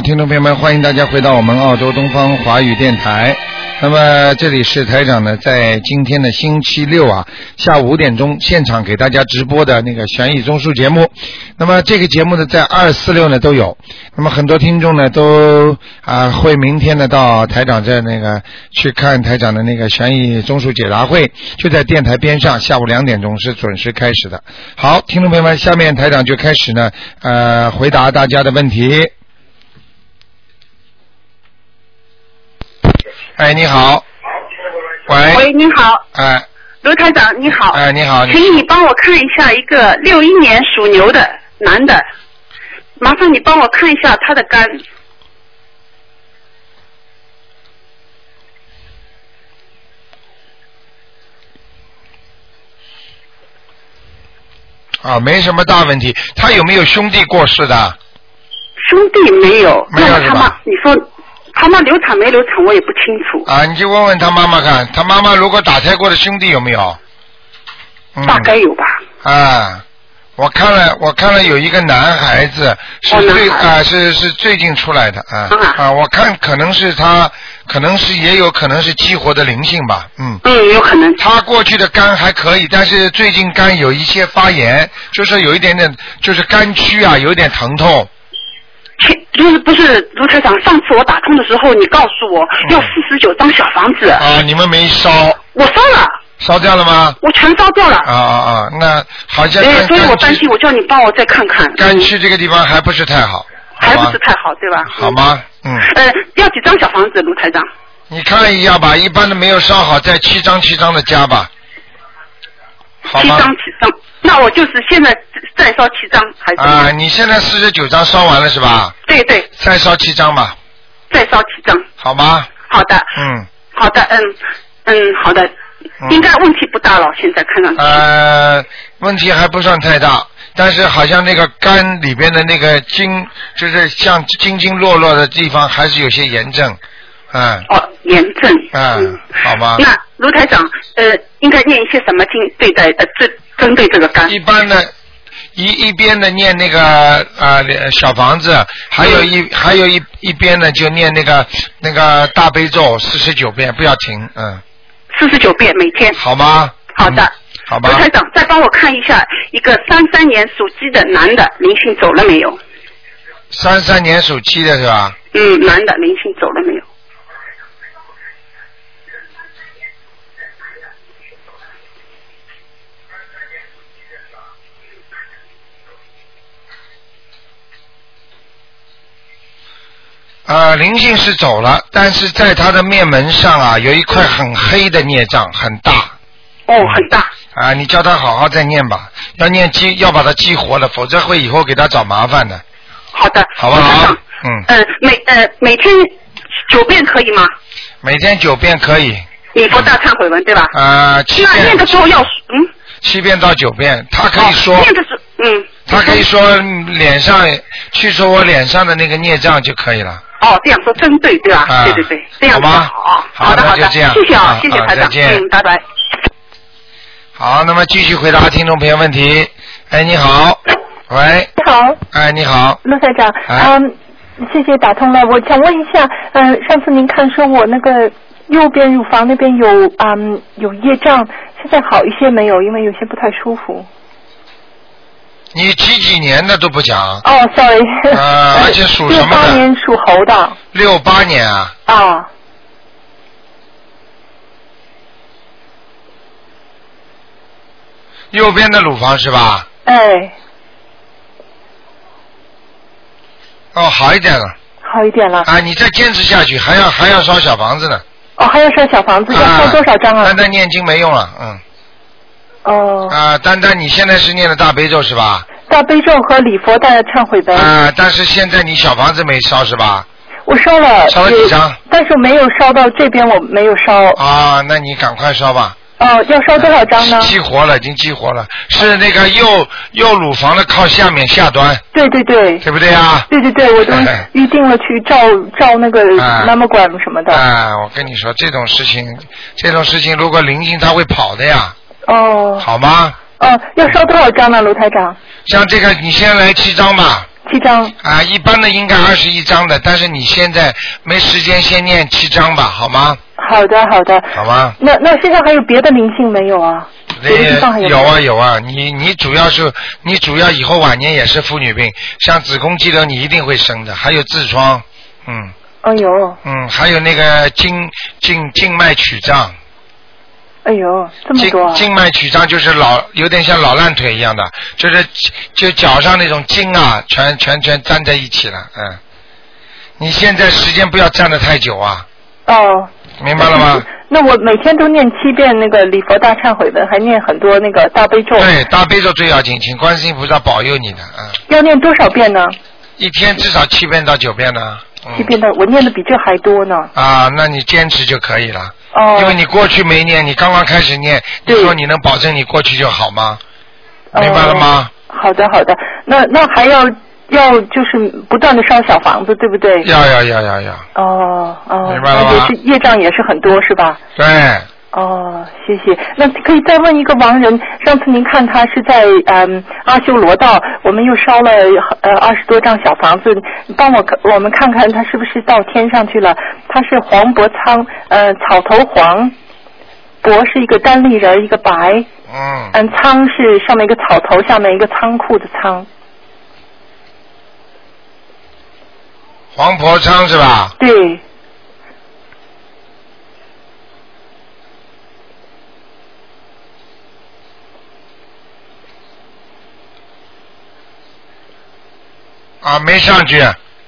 听众朋友们，欢迎大家回到我们澳洲东方华语电台。那么这里是台长呢，在今天的星期六啊，下午五点钟现场给大家直播的那个悬疑综述节目。那么这个节目呢，在二四六呢都有。那么很多听众呢都啊会明天呢到台长这那个去看台长的那个悬疑综述解答会，就在电台边上，下午两点钟是准时开始的。好，听众朋友们，下面台长就开始呢呃回答大家的问题。哎，你好。喂。喂，你好，哎卢台长，你好。哎，你好，请你帮我看一下一个六一年属牛的男的，麻烦你帮我看一下他的肝。啊，没什么大问题。他有没有兄弟过世的？兄弟没有，没有他妈，你说他妈流产没流产，我也不清楚，啊，你就问问他妈妈看，他妈妈如果打胎过的兄弟有没有？嗯。大概有吧。啊，我看了，我看了有一个男孩子是最孩啊是是最近出来的啊啊啊，我看可能是他，可能是也有可能是激活的灵性吧，嗯。嗯，有可能。他过去的肝还可以，但是最近肝有一些发炎，就是有一点点，就是肝区啊有一点疼痛。前就是不是卢台长，上次我打通的时候，你告诉我要四十九张小房子，嗯啊，你们没烧，我烧了，烧掉了吗？我全烧掉了。啊啊啊！那好像哎，所以我担心，我叫你帮我再看看。干区这个地方还不是太好，还不是太好，对吧？好吗？嗯，呃，要几张小房子，卢台长？你看一下吧，一般的没有烧好，再七张七张的加吧，好吗七张？七张，那我就是现在再烧七张，还是？啊，你现在四十九张烧完了是吧？对对，再烧七张吧，再烧七张。好吗？好的，嗯，好的，嗯嗯，好的，嗯应该问题不大了，现在看上去。呃，问题还不算太大，但是好像那个肝里边的那个经，就是像经经络络的地方，还是有些炎症，嗯哦，炎症。嗯，好吗？那卢台长，呃，应该念一些什么经对待呃针针对这个肝？一般呢，一一边的念那个啊、呃、小房子，还有一、嗯还有一一边呢就念那个那个大悲咒四十九遍，不要停，嗯，四十九遍每天。好吗？好的嗯。好吧刘。台长，再帮我看一下一个三三年属鸡的男的灵性走了没有？三三年属鸡的是吧？嗯，男的灵性走了没有？呃，灵性是走了，但是在他的面门上啊，有一块很黑的孽障，很大哦，很大。啊。你叫他好好再念吧，要念激，要把它激活了，否则会以后给他找麻烦的，好的。好不好？嗯，呃，每呃每天九遍可以吗？每天九遍可以，你佛大忏悔文对吧？啊，七那念遍的时候要嗯。七遍到九遍，他可以说哦，念的是嗯。他可以说嗯脸上去除我脸上的那个孽障就可以了。哦，这样说针对对吧？啊对对对，这样好吗子好好好的好的，那就这样谢谢啊啊，谢谢台长，嗯，拜拜。好，那么继续回答听众朋友问题。哎，你好，喂，你好，哎，你好，陆台长，哎嗯，谢谢打通了。我想问一下，嗯、上次您看说我那个右边乳房那边有嗯有业障，现在好一些没有？因为有些不太舒服。你几几年的都不讲，哦，sorry，啊而且属什么的八年属猴的六八年啊，啊，右边的乳房是吧？哎，哦，好一点了好一点了。啊！你再坚持下去，还要还要烧小房子呢。哦，还要烧小房子，要烧多少张啊单？单念经没用了，嗯。哦，啊，丹丹你现在是念的大悲咒是吧？大悲咒和礼佛大忏悔呗，啊，但是现在你小房子没烧是吧？我烧了，烧了几张但是没有烧到这边，我没有烧。啊，那你赶快烧吧。哦，要烧多少张呢？激活了，已经激活了，是那个右右乳房的靠下面下端，对对对，对不对啊？对对对，我都哎预定了去照照那个啊妈妈管什么的。啊，我跟你说，这种事情，这种事情如果灵性它会跑的呀，哦好吗？哦，要烧多少张呢，卢台长？像这个，你先来七张吧，七张。啊，一般的应该二十一张的，但是你现在没时间，先念七张吧，好吗？好的，好的。好吗？那那身上还有别的灵性没有啊？有啊有啊，你你主要是你主要以后晚年也是妇女病，像子宫肌瘤你一定会生的，还有痔疮，嗯哦有，嗯，还有那个静静静脉曲张，哎呦，这么静多啊！静脉曲张就是老有点像老烂腿一样的，就是就脚上那种筋啊，全全全粘在一起了，嗯。你现在时间不要站得太久啊，哦。明白了吗？那我每天都念七遍那个礼佛大忏悔文，还念很多那个大悲咒。对，大悲咒最要紧，请观世音菩萨保佑你的，嗯，要念多少遍呢？一天至少七遍到九遍呢。嗯七遍的，我念的比这还多呢。啊，那你坚持就可以了。哦。因为你过去没念，你刚刚开始念，你说你能保证你过去就好吗？哦明白了吗？好的，好的。那那还要要就是不断的烧小房子，对不对？要要要要要，哦哦，明白了吗那也是业障也是很多是吧？对，哦，谢谢。那可以再问一个亡人，上次您看他是在嗯阿修罗道，我们又烧了呃二十多张小房子，你帮我看我们看看他是不是到天上去了？他是黄伯仓，呃草头黄，伯是一个单立人，一个白，嗯，嗯仓是上面一个草头，下面一个仓库的仓，黄伯昌是吧？对，啊，没上去，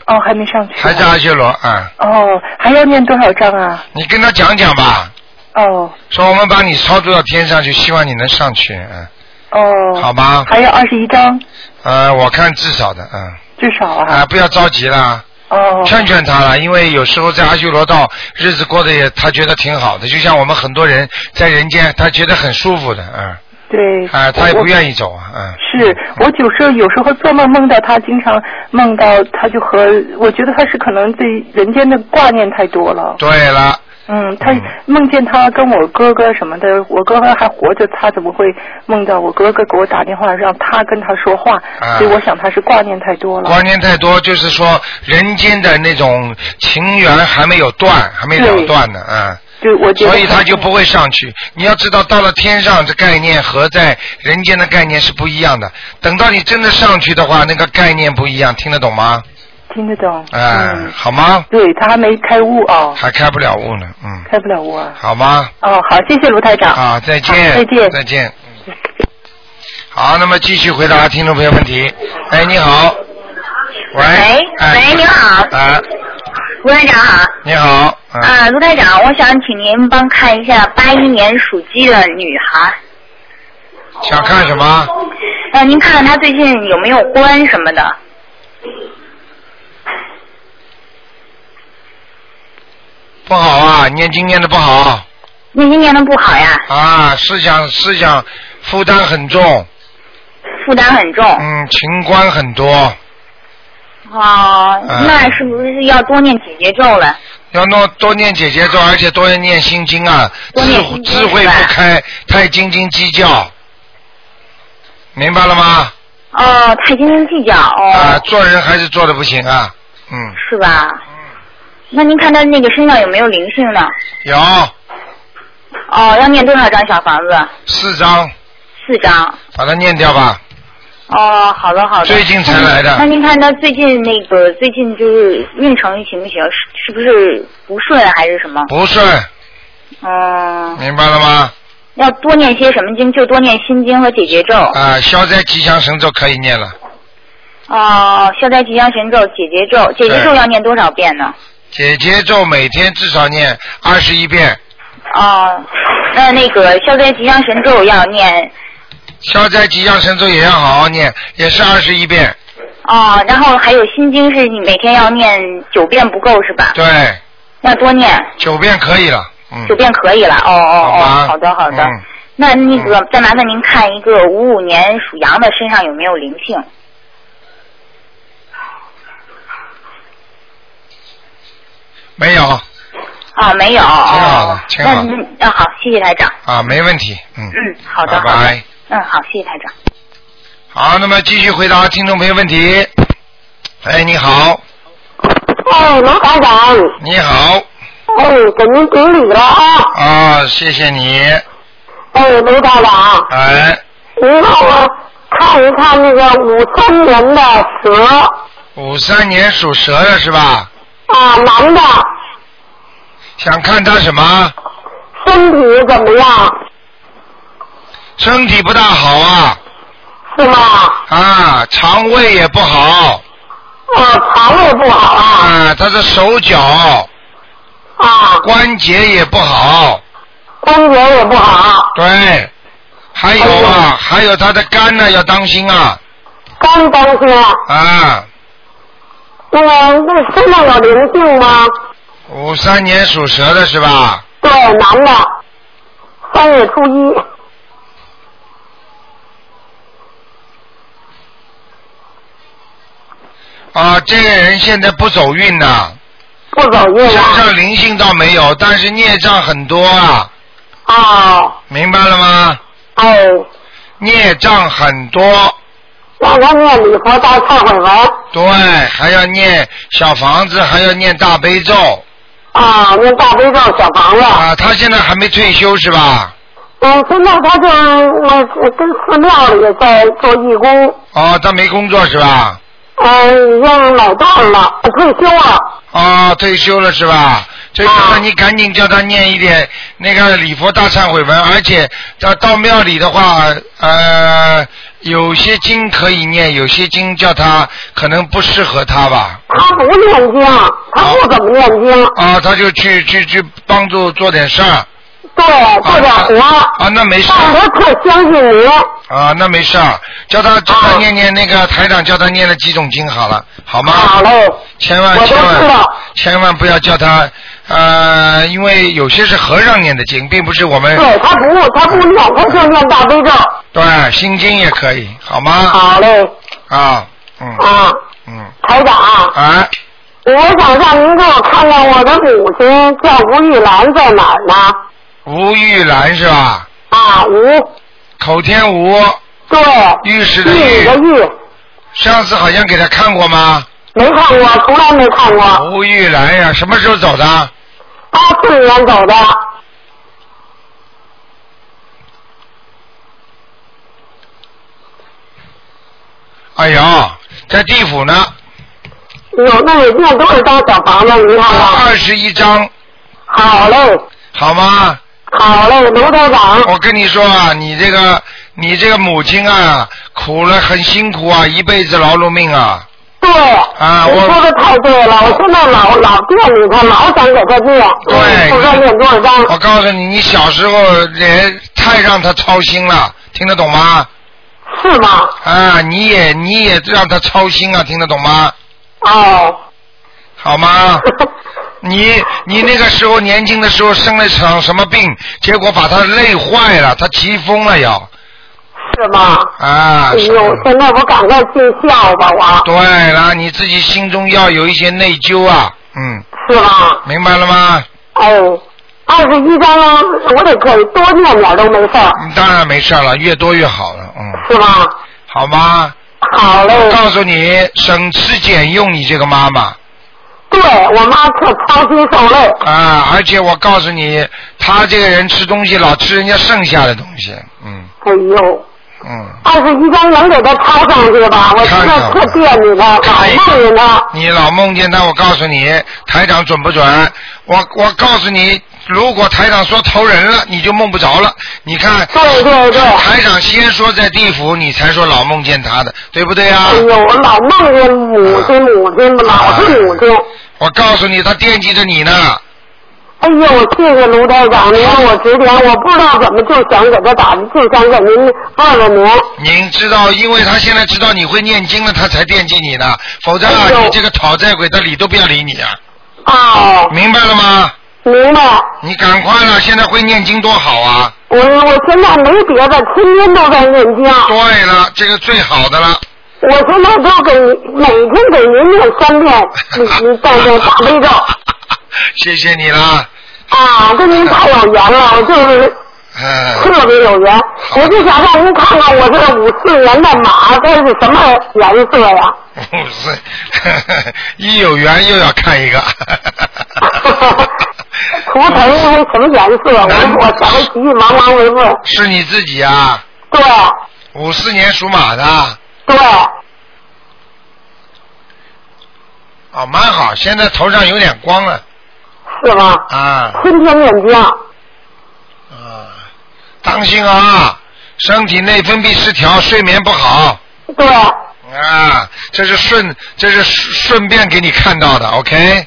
哦还没上去。啊，还在阿修罗啊。哦还要念多少章啊？你跟他讲讲吧，哦。说我们把你超度到天上去，希望你能上去，嗯，哦，好吧？还有二十一章，呃，我看至少的，嗯，至少啊。啊，不要着急啦，哦，劝劝他了，因为有时候在阿修罗道日子过得也他觉得挺好的，就像我们很多人在人间，他觉得很舒服的，嗯，对。啊，他也不。愿意走啊，嗯。是我有时候有时候做梦梦到他，经常梦到他就和我觉得他是可能对人间的挂念太多了。对了，嗯，他嗯梦见他跟我哥哥什么的，我哥哥还活着，他怎么会梦到我哥哥给我打电话让他跟他说话？啊所以我想他是挂念太多了。挂念太多，就是说人间的那种情缘还没有断，还没了断呢，嗯。就我觉得所以他就不会上去。你要知道，到了天上，这概念和在人间的概念是不一样的。等到你真的上去的话，那个概念不一样，听得懂吗？听得懂。哎、嗯，好吗？对他还没开悟哦，还开不了悟呢，嗯，开不了悟啊。好吗？哦，好，谢谢卢台长。啊，再见，再见再见。嗯好，那么继续回答听众朋友问题。哎，你好。喂。喂哎喂你好啊，卢台长好，你好。啊。啊，卢台长，我想请您帮看一下八一年属鸡的女孩，想看什么？呃，您看看她最近有没有关什么的？不好啊，念经念的不好念经念的不好呀，啊，思想思想负担很重，负担很重。嗯，情关很多，哦，嗯那是不是要多念姐姐咒了？要弄多念姐姐咒，而且多念心经啊，智智慧不开，太斤斤计较，明白了吗？哦，太斤斤计较哦，啊，做人还是做的不行啊，嗯，是吧？嗯那您看他那个身上有没有灵性呢？有哦，要念多少张小房子？四张，四张。把它念掉吧。哦，好的好的。最近才来的那您看他最近那个最近就是运程行不行？是是不是不顺还是什么？不顺，嗯，明白了吗？要多念些什么经？就多念心经和解结咒。啊，消灾吉祥神咒可以念了，哦，消灾吉祥神咒、解结咒，解结咒要念多少遍呢？解结咒每天至少念二十一遍，哦，那那个消灾吉祥神咒要念消灾吉祥神咒也要好好念，也是二十一遍。哦，然后还有心经是你每天要念九遍不够是吧？对，要多念九遍可以了。嗯。九遍可以了。哦哦哦，好的好的。嗯那那个再麻烦您看一个五五年属羊的身上有没有灵性？没有啊，没有。挺好的哦挺好的那那啊好，谢谢台长。啊，没问题。嗯。嗯，好的拜拜。嗯，好，谢谢台长。好，那么继续回答听众朋友问题。哎，你好，哎，卢台长，你好，哎，给您顶礼了啊！啊，谢谢你，哎，卢台长，哎，您帮我看一看那个五三年的蛇五三年属蛇的是吧？啊，男的，想看他什么？身体怎么样？身体不大好啊，是吗？啊，肠胃也不好，啊，肠胃不好啊啊，他的手脚啊，关节也不好，关节也不好，对，还有哎啊，还有他的肝呢，要当心啊，肝当心。啊，那个那身上有灵性吗？五三年属蛇的是吧？对，男的，三月初一。啊，这个人现在不走运呐、不走运身了。上灵性倒没有，但是孽障很多啊，哦，明白了吗？哎，孽障很多，让他念礼佛大忏悔文对，还要念小房子，还要念大悲咒啊，念大悲咒小房子。啊。他现在还没退休是吧？嗯，现在他就呃跟寺庙里在做义工，哦，他没工作是吧？嗯，已经老大了，退休了。哦，退休了是吧？退休了，啊你赶紧叫他念一点那个礼佛大忏悔文，而且到到庙里的话，呃，有些经可以念，有些经叫他可能不适合他吧。他不念经，他不怎么念经，啊，他就去去去帮助做点事儿。对，做点活。啊，那没事但他特相信您。啊，那没事儿，叫他叫他念念那个台长叫他念了几种经好了，好吗？好嘞，千万千万千万不要叫他呃，因为有些是和尚念的经，并不是我们对他不，他不念，他就念大悲咒。对心经也可以，好吗？好嘞，啊，嗯啊，嗯，台长，啊，我想让您给我看看我的母亲叫吴玉兰在哪儿呢？吴玉兰是吧？啊，吴，口天吴，对，玉石的玉的玉，上次好像给他看过吗？没看过，从来没看过。吴玉兰呀，什么时候走的？八四年走的，哎呀，在地府呢，有那得念多少张小房子？你看看。二十一张，好嘞，好吗？好嘞，卢台长。我跟你说啊，你这个你这个母亲啊，苦了很辛苦啊，一辈子劳碌命啊。对，啊我说的太对了，我现在老老惦记他，老想给他念，对不知道念多少张。我告诉你，你小时候也太让他操心了，听得懂吗？是吗？啊，你也你也让他操心啊，听得懂吗？哦。好吗？你你那个时候年轻的时候生了场什么病，结果把他累坏了，他急疯了要是吗？啊哎。呦，现在我赶快尽孝吧，我对了，你自己心中要有一些内疚啊，嗯，是吧？明白了吗？哎，二十一张我得可以多念点都没事儿，嗯当然没事了，越多越好了，嗯，是吧？好吗？好嘞，告诉你，省吃俭用，你这个妈妈对我妈特操心受累，啊，而且我告诉你，她这个人吃东西老吃人家剩下的东西，嗯哎呦，嗯，二十一张能给他抄上去吧？我现在特惦记他，老梦见他。你老梦见他，我告诉你，台长准不准？我我告诉你，如果台长说投人了，你就梦不着了。你看，对对对台长先说在地府，你才说老梦见他的，对不对啊哎？呦，我老梦见母亲，母亲，老是母亲。我告诉你，他惦记着你呢。哎呦，谢谢卢台长，您让我指点，我不知道怎么就想给他打，就想给您问问您。您知道，因为他现在知道你会念经了，他才惦记你呢。否则啊，哎你这个讨债鬼，他理都不要理你啊！哦，明白了吗？明白。你赶快了，现在会念经多好啊！我我现在没别的，天天都在念经。对了，这个最好的了。我现在都给每天给您念三遍，你你在这大悲咒谢谢你了。啊，跟您太有缘了，我就是嗯，特别有缘。我就想让您看看我这个五四年的马，都是什么颜色呀？五四，一有缘又要看一个。图腾是什么颜色？我我急，忙忙问问。是你自己啊？对五四年属马的，对，哦，蛮好，现在头上有点光了是吗？啊天天眼睛。啊，当心啊，身体内分泌失调，睡眠不好对，啊，这是顺，这是顺便给你看到的，OK？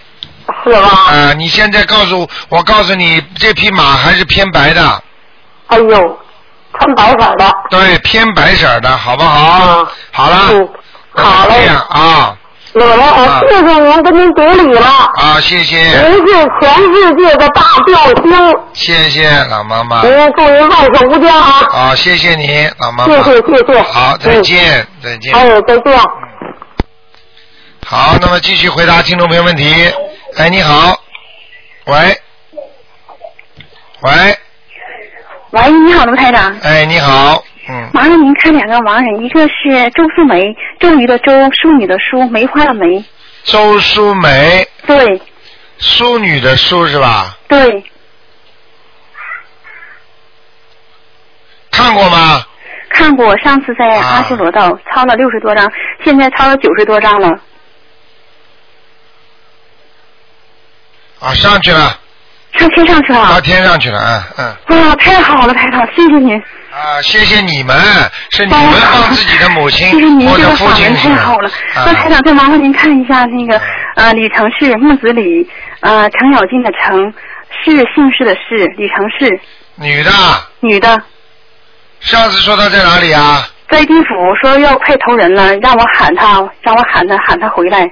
是吧？啊，你现在告诉我，告诉你，这匹马还是偏白的，哎呦，穿白色的。对，偏白色的，好不好？嗯好了，嗯，好嘞这。样啊有了，啊我谢谢您，跟您顶礼了。啊，谢谢，您是全世界的大救星，谢谢老妈妈，您祝您万寿无疆啊！啊，谢谢你，老妈妈，谢谢谢谢。好，再见，再见。哎，再见。好，那么继续回答听众朋友问题。哎，你好，喂，喂，喂，你好，卢台长。哎，你好，嗯，麻烦您看两个盲人，一个是周素梅，周瑜的周，淑女的淑，梅花的梅。周淑梅，对淑女的淑是吧？对，看过吗？看过，上次在啊阿修罗道抄了六十多张，现在抄了九十多张了。啊，上去了，上天上去了。到天上去了，嗯嗯。啊，太好了，台长，谢谢您。啊，谢谢你们，是你们帮自己的母亲谢谢您这个法父亲是门太好了。那台啊，长，再麻烦您看一下那个呃李成氏木子李呃程咬金的程是姓氏的氏李成氏女的，女的。上次说她在哪里啊？在地府说要快投人了，让我喊他，让我喊他，喊他回来。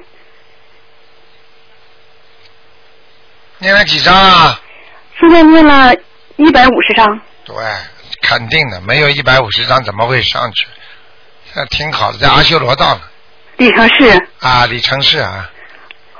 念了几张啊？现在念了一百五十张，对，肯定的，没有一百五十张怎么会上去？那挺好的，在阿修罗道呢。李成市。啊，李成市啊，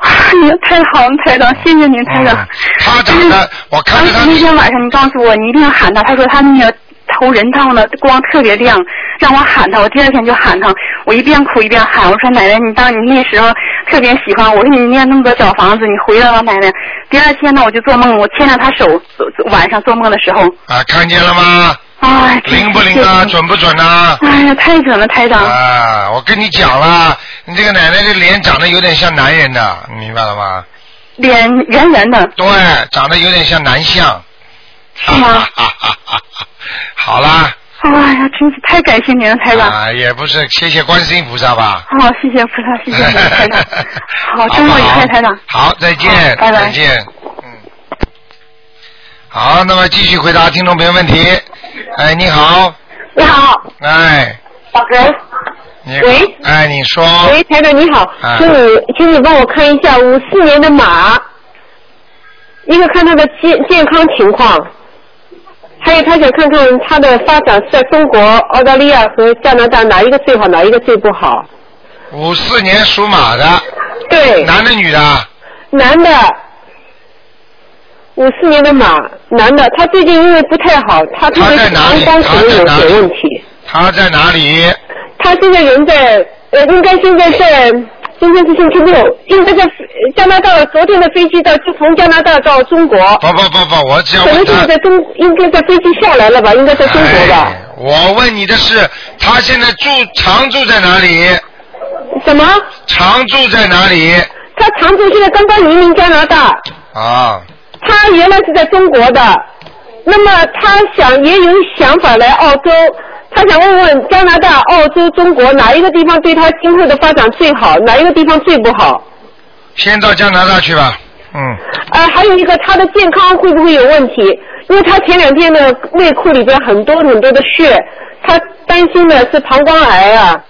哎呀，太好了，台长，谢谢您，台长。嗯他长得，我看着他那天晚上你告诉我，你一定要喊他。他说他那个头人烫的光特别亮，让我喊他。我第二天就喊他，我一边哭一边喊，我说奶奶，你当你那时候特别喜欢，我说你念那么多小房子，你回来了，奶奶。第二天呢，我就做梦，我牵着他手，晚上做梦的时候，啊，看见了吗？啊，灵不灵啊？准不准啊？哎呀，太准了，台长。啊，我跟你讲了，你这个奶奶的脸长得有点像男人的，你明白了吗？脸圆圆的，对，长得有点像男相。是吗？好啦，哎呀，真是太感谢您了，台长。啊，也不是，谢谢观世音菩萨吧。好，谢谢菩萨，谢谢您，台长。好，周末愉快，台长。好，再见，好拜拜再见。嗯。好，那么继续回答听众朋友问题。哎，你好，你好，哎，喂你喂哎，你说，喂，台长你好啊，请你请你帮我看一下五四年的马，一个看他的健健康情况，还有他想看看他的发展是在中国、澳大利亚和加拿大哪一个最好，哪一个最不好？五四年属马的，对，男的女的？男的，五四年的马，男的，他最近因为不太好，他特别是膀胱可能有点问题。他在哪里？他现在人在，呃，应该现在在，今天是星期六，应该在呃加拿大，昨天的飞机到，就从加拿大到中国，不不不不，我只要可能问他。就是在中，应该在飞机下来了吧，应该在中国吧？哎我问你的是，他现在住常住在哪里？什么？常住在哪里？他常住现在刚刚移民加拿大，啊，他原来是在中国的，那么他想也有想法来澳洲，他想问问加拿大、澳洲、中国哪一个地方对他今后的发展最好，哪一个地方最不好？先到加拿大去吧。嗯，呃，还有一个他的健康会不会有问题？因为他前两天的内裤里边很多很多的血，他担心的是膀胱癌啊。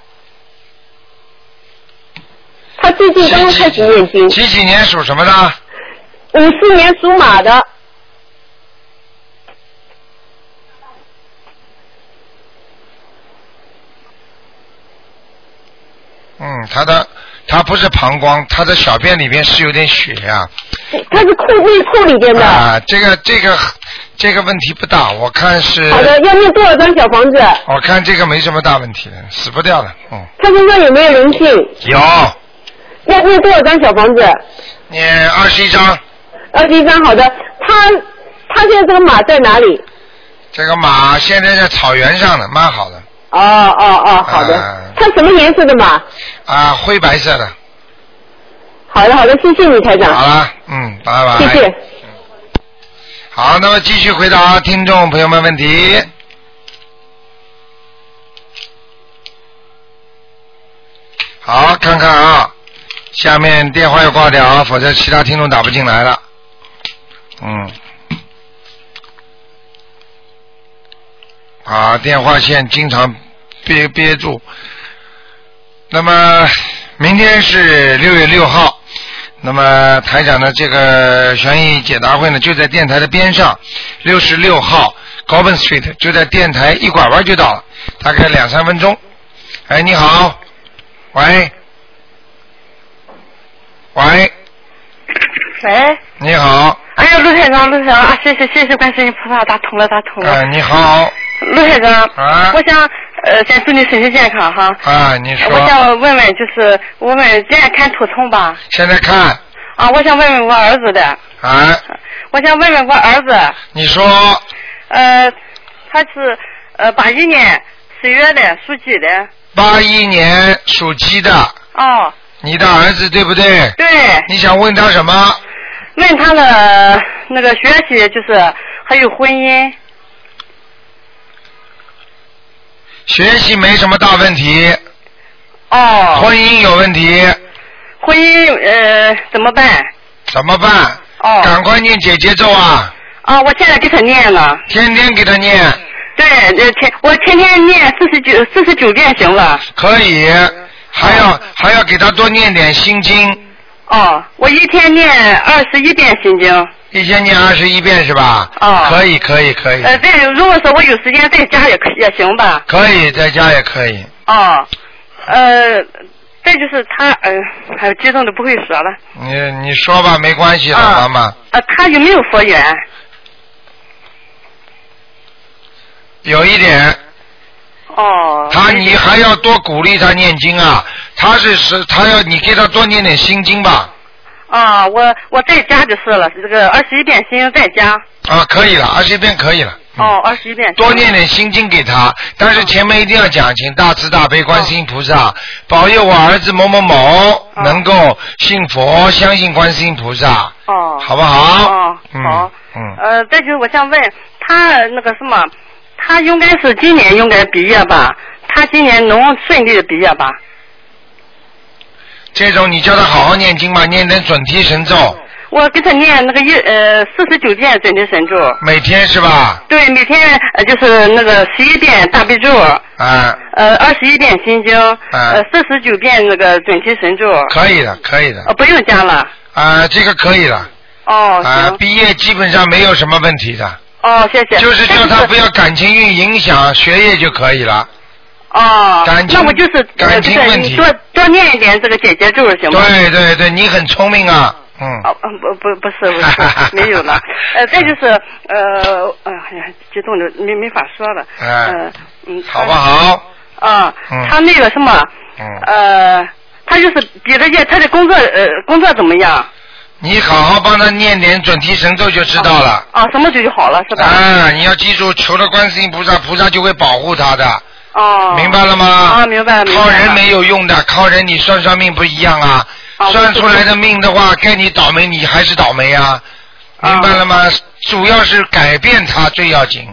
他最近刚刚开始念经，几几年属什么的？五四年属马的，嗯，他的他不是膀胱，他的小便里面是有点血呀、他是裤内裤里边的。啊。这个这个这个问题不大，我看是。好的，要念多少张小房子？我看这个没什么大问题的，死不掉的，嗯，他身上有没有灵性？有，要念多少张小房子？念二十一张。二十一张，好的。他他现在这个马在哪里？这个马现在在草原上呢，蛮好的，哦哦哦，好的。啊他什么颜色的马？啊，灰白色的。好的好的，谢谢你台长。好了，嗯，拜拜。谢谢。好，那么继续回答听众朋友们问题。好，看看啊，下面电话要挂掉啊，否则其他听众打不进来了。嗯。啊，电话线经常憋憋住。那么明天是六月六号，那么台长的这个悬疑解答会呢，就在电台的边上，六十六号 Govan Street，就在电台一拐弯就到了，大概两三分钟。哎，你好，喂，喂，喂，你好，哎呀，陆台长，陆台长啊，谢谢谢谢观世音菩萨，打通了打通了。哎，你好，陆先生，啊我想呃先祝你身体健康哈。啊，你说，我想问问，就是我们现在看图腾吧？现在看啊，我想问问我儿子的，啊，我想问问我儿子，你说呃，他是呃八一年十月的，属鸡的。八一年属鸡的，哦，你的儿子对不对？对，你想问他什么？问他的那个学习，就是还有婚姻。学习没什么大问题，哦，婚姻有问题，婚姻呃怎么办？怎么办？哦赶快念姐姐咒啊！哦，我现在给他念了。天天给他念，对，呃天我天天念四十九四十九遍行了。可以，还要、还要给他多念点心经，哦，我一天念二十一遍心经。一天念二十一遍是吧？哦可以可以可以，呃，对，如果说我有时间在家也可也行吧。可以在家也可以。哦，呃，再就是他，呃，还有激动的不会说了。你你说吧，没关系的，啊妈妈。呃，他有没有佛缘？有一点，哦。他你还要多鼓励他念经啊。他是是，他要你给他多念点心经吧。啊，我我在家就是了，这个二十一遍心在家。啊，可以了，二十一遍可以了。哦，二十一遍。多念点心经给他，但是前面一定要讲，请大慈大悲观世音菩萨保佑我儿子某某某能够信佛，相信观世音菩萨，哦。好不好？哦，嗯好。嗯，呃，再就是我想问他那个什么，他应该是今年应该毕业吧？他今年能顺利的毕业吧？这种你叫他好好念经吧，念点准提神咒，我给他念那个一呃四十九遍准提神咒，每天是吧？对，每天呃就是那个十一遍大悲咒，啊，呃二十一遍心经，呃四十九遍那个准提神咒，可以的，可以的，呃不用加了。啊，这个可以了，哦，啊，毕业基本上没有什么问题的，哦谢谢。就是叫他不要。要感情运影响学业就可以了。哦，感情那我就是呃感情问题你多多念一点这个姐姐咒行吗？对对对，你很聪明啊，嗯。哦，嗯不不不是不是 没有了，呃，再就是呃，哎呀，激动的没没法说了，哎呃，嗯，好不好？啊，嗯他那个什么，嗯，呃，他就是毕了业，他的工作呃工作怎么样？你好好帮他念点准提神咒就知道了。啊，什么就就好了是吧？啊，你要记住，求了观世音菩萨，菩萨就会保护他的，哦，明白了吗？啊，明白了明白。靠人没有用的，靠人你算算命不一样啊。啊算出来的命的话，该你倒霉，你还是倒霉啊。明白了吗？主要是改变他最要紧，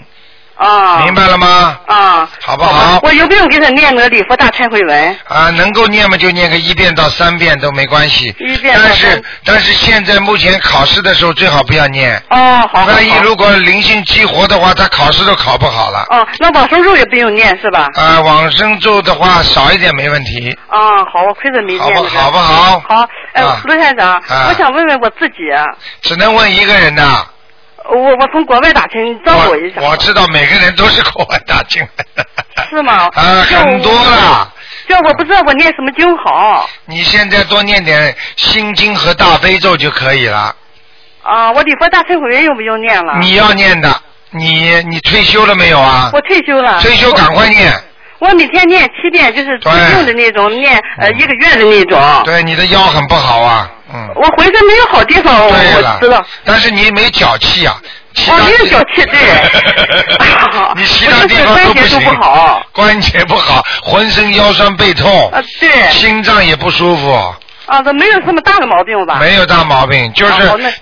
啊，明白了吗？啊，好不好？我有不用给他念那个礼佛大忏悔文？啊，能够念嘛就念个一遍到三遍都没关系。一遍到但是但是现在目前考试的时候最好不要念。哦，好好好。万一如果灵性激活的话，他考试都考不好了。哦，那往生咒也不用念是吧？啊，往生咒的话少一点没问题，啊，好，我亏着没念好不那个好不好？好，哎、啊卢台长、啊我想问问我自己，啊只能问一个人的。我我从国外打听，照顾我一下。我我知道每个人都是国外打进来的。是吗？啊，就很多了。就我不知道我念什么经好你现在多念点心经和大悲咒就可以了。啊。我礼佛大忏悔文用不用念了？你要念的，你你退休了没有啊？我退休了。退休赶快念。我每天念七遍，就是自对用的那种，念呃一个月的那种。对，你的腰很不好啊，嗯。我浑身没有好地方，我知道。，但是你没脚气啊。其哦，没有脚气，对。你其他地方都不好。关节不好，浑身腰酸背痛，啊，对。心脏也不舒服，啊，这没有什么大的毛病吧？没有大毛病，就是、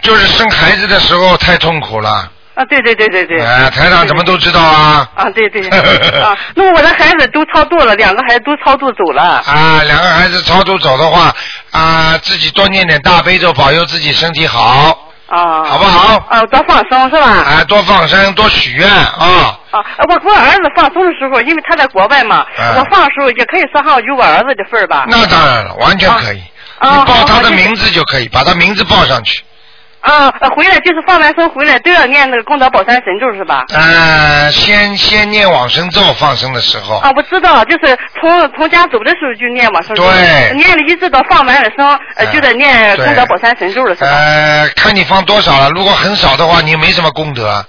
就是生孩子的时候太痛苦了。啊，对对对对对。哎，台长怎么都知道啊？啊，对对。啊，那么我的孩子都超度了，两个孩子都超度走了。啊，两个孩子超度走的话，啊，自己多念点大悲咒，保佑自己身体好，啊。好不好？啊，多放生是吧？啊，多放生，多许愿啊。啊，我给我儿子放生的时候，因为他在国外嘛，啊我放的时候也可以说上有我儿子的份儿吧。那当然了，完全可以。啊你报他的名字就可以，把他名字报上去。啊，呃回来就是放完生回来都要念那个功德宝山神咒是吧？呃，先先念往生咒，放生的时候。啊，我知道，就是从从家走的时候就念往生咒，对念了一直到放完了生，呃，哎就得念功德宝山神咒了是吧？呃，看你放多少了，如果很少的话，你没什么功德。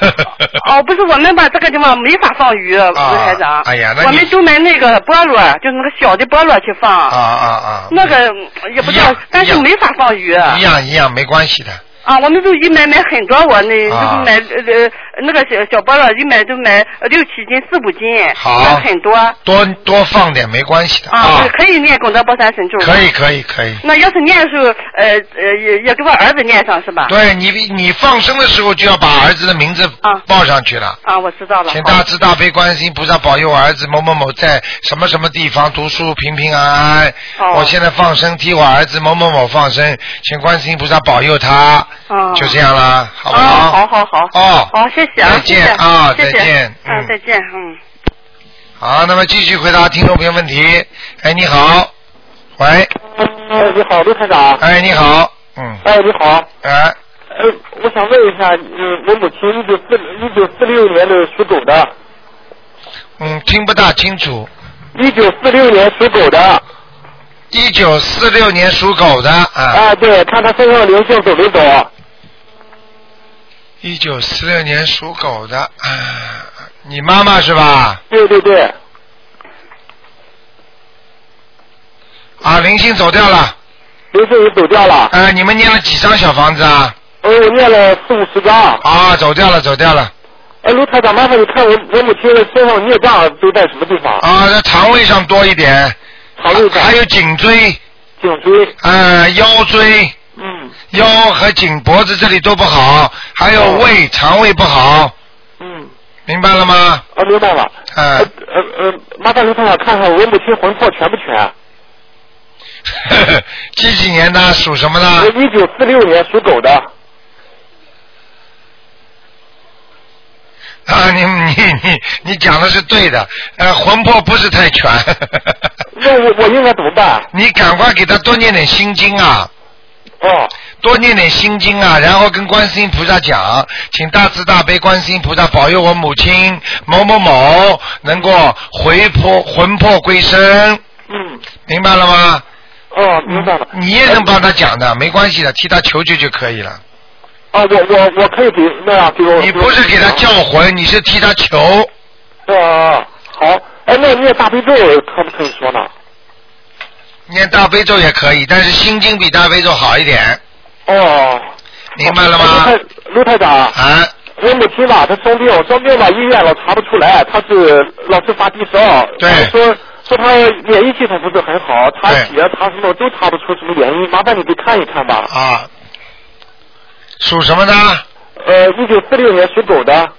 哦，不是我们吧，这个地方没法放鱼，卢台长。哎呀那我们都买那个菠萝，就是那个小的菠萝去放。啊啊啊！那个嗯也不知道一样，一样但是没法放鱼。一样一样，没关系的。啊，我们都一买买很多，我那啊买呃呃那个小小菠萝一买就买呃六七斤四五斤，好很多。多多放点没关系的啊，可以念功德宝山神咒。可以。可以可以。那要是念的时候，呃呃也也给我儿子念上是吧？对你你放生的时候就要把儿子的名字报上去了。啊，我知道了。请大慈大悲观世音菩萨保佑我儿子某某某在什么什么地方读书平平安安。哦我现在放生替我儿子某某某放生，请观世音菩萨保佑他。哦就这样啦，好不啊，好？好好好。哦好，谢谢啊，再见啊再见嗯嗯，再见，嗯。好，那么继续回答听众朋友问题。哎，你好，喂，哎，你好，刘台长。哎，你好，嗯，哎，你好。哎，呃，我想问一下，嗯，我母亲一九四一九四六年的属狗的，嗯，听不大清楚。一九四六年属狗的。一九四六年属狗的啊。啊，对，看他身上灵性走没走？一九四六年属狗的，啊，你妈妈是吧？对对对。啊，灵性走掉了。灵性也走掉了。啊，你们念了几张小房子啊？呃，我念了四五十张。啊，走掉了，走掉了。哎，卢台长，麻烦你看我我母亲的身上孽障都在什么地方？啊，在肠胃上多一点。还有颈椎。颈椎。呃，腰椎。嗯。腰和颈脖子这里都不好，还有胃、肠胃不好。嗯。明白了吗？啊，明白了。呃呃呃，麻烦卢台长看看我母亲魂魄全不全？几几年的？属什么我的？一九四六年属狗的。啊，你你你你讲的是对的，呃，魂魄不是太全。那我我应该怎么办？你赶快给他多念点心经啊！哦。多念点心经啊，然后跟观世音菩萨讲，请大慈大悲观世音菩萨保佑我母亲某某某能够回魄魂魄归身。嗯。明白了吗？哦，明白了。你也能帮他讲的，没关系的，替他求求就可以了。啊，我我我可以给那样，比如你不是给他叫魂，你是替他求。啊，好，哎，那念大悲咒可不可以说呢？念大悲咒也可以，但是心经比大悲咒好一点。哦。明白了吗？卢台卢台长。啊。我母亲吧，她生病，生病吧，医院老查不出来，她是老是发低烧。对。说说她免疫系统不是很好，查血查什么都查不出什么原因，麻烦你给看一看吧。啊。属什么的？呃，一九四六年属狗的。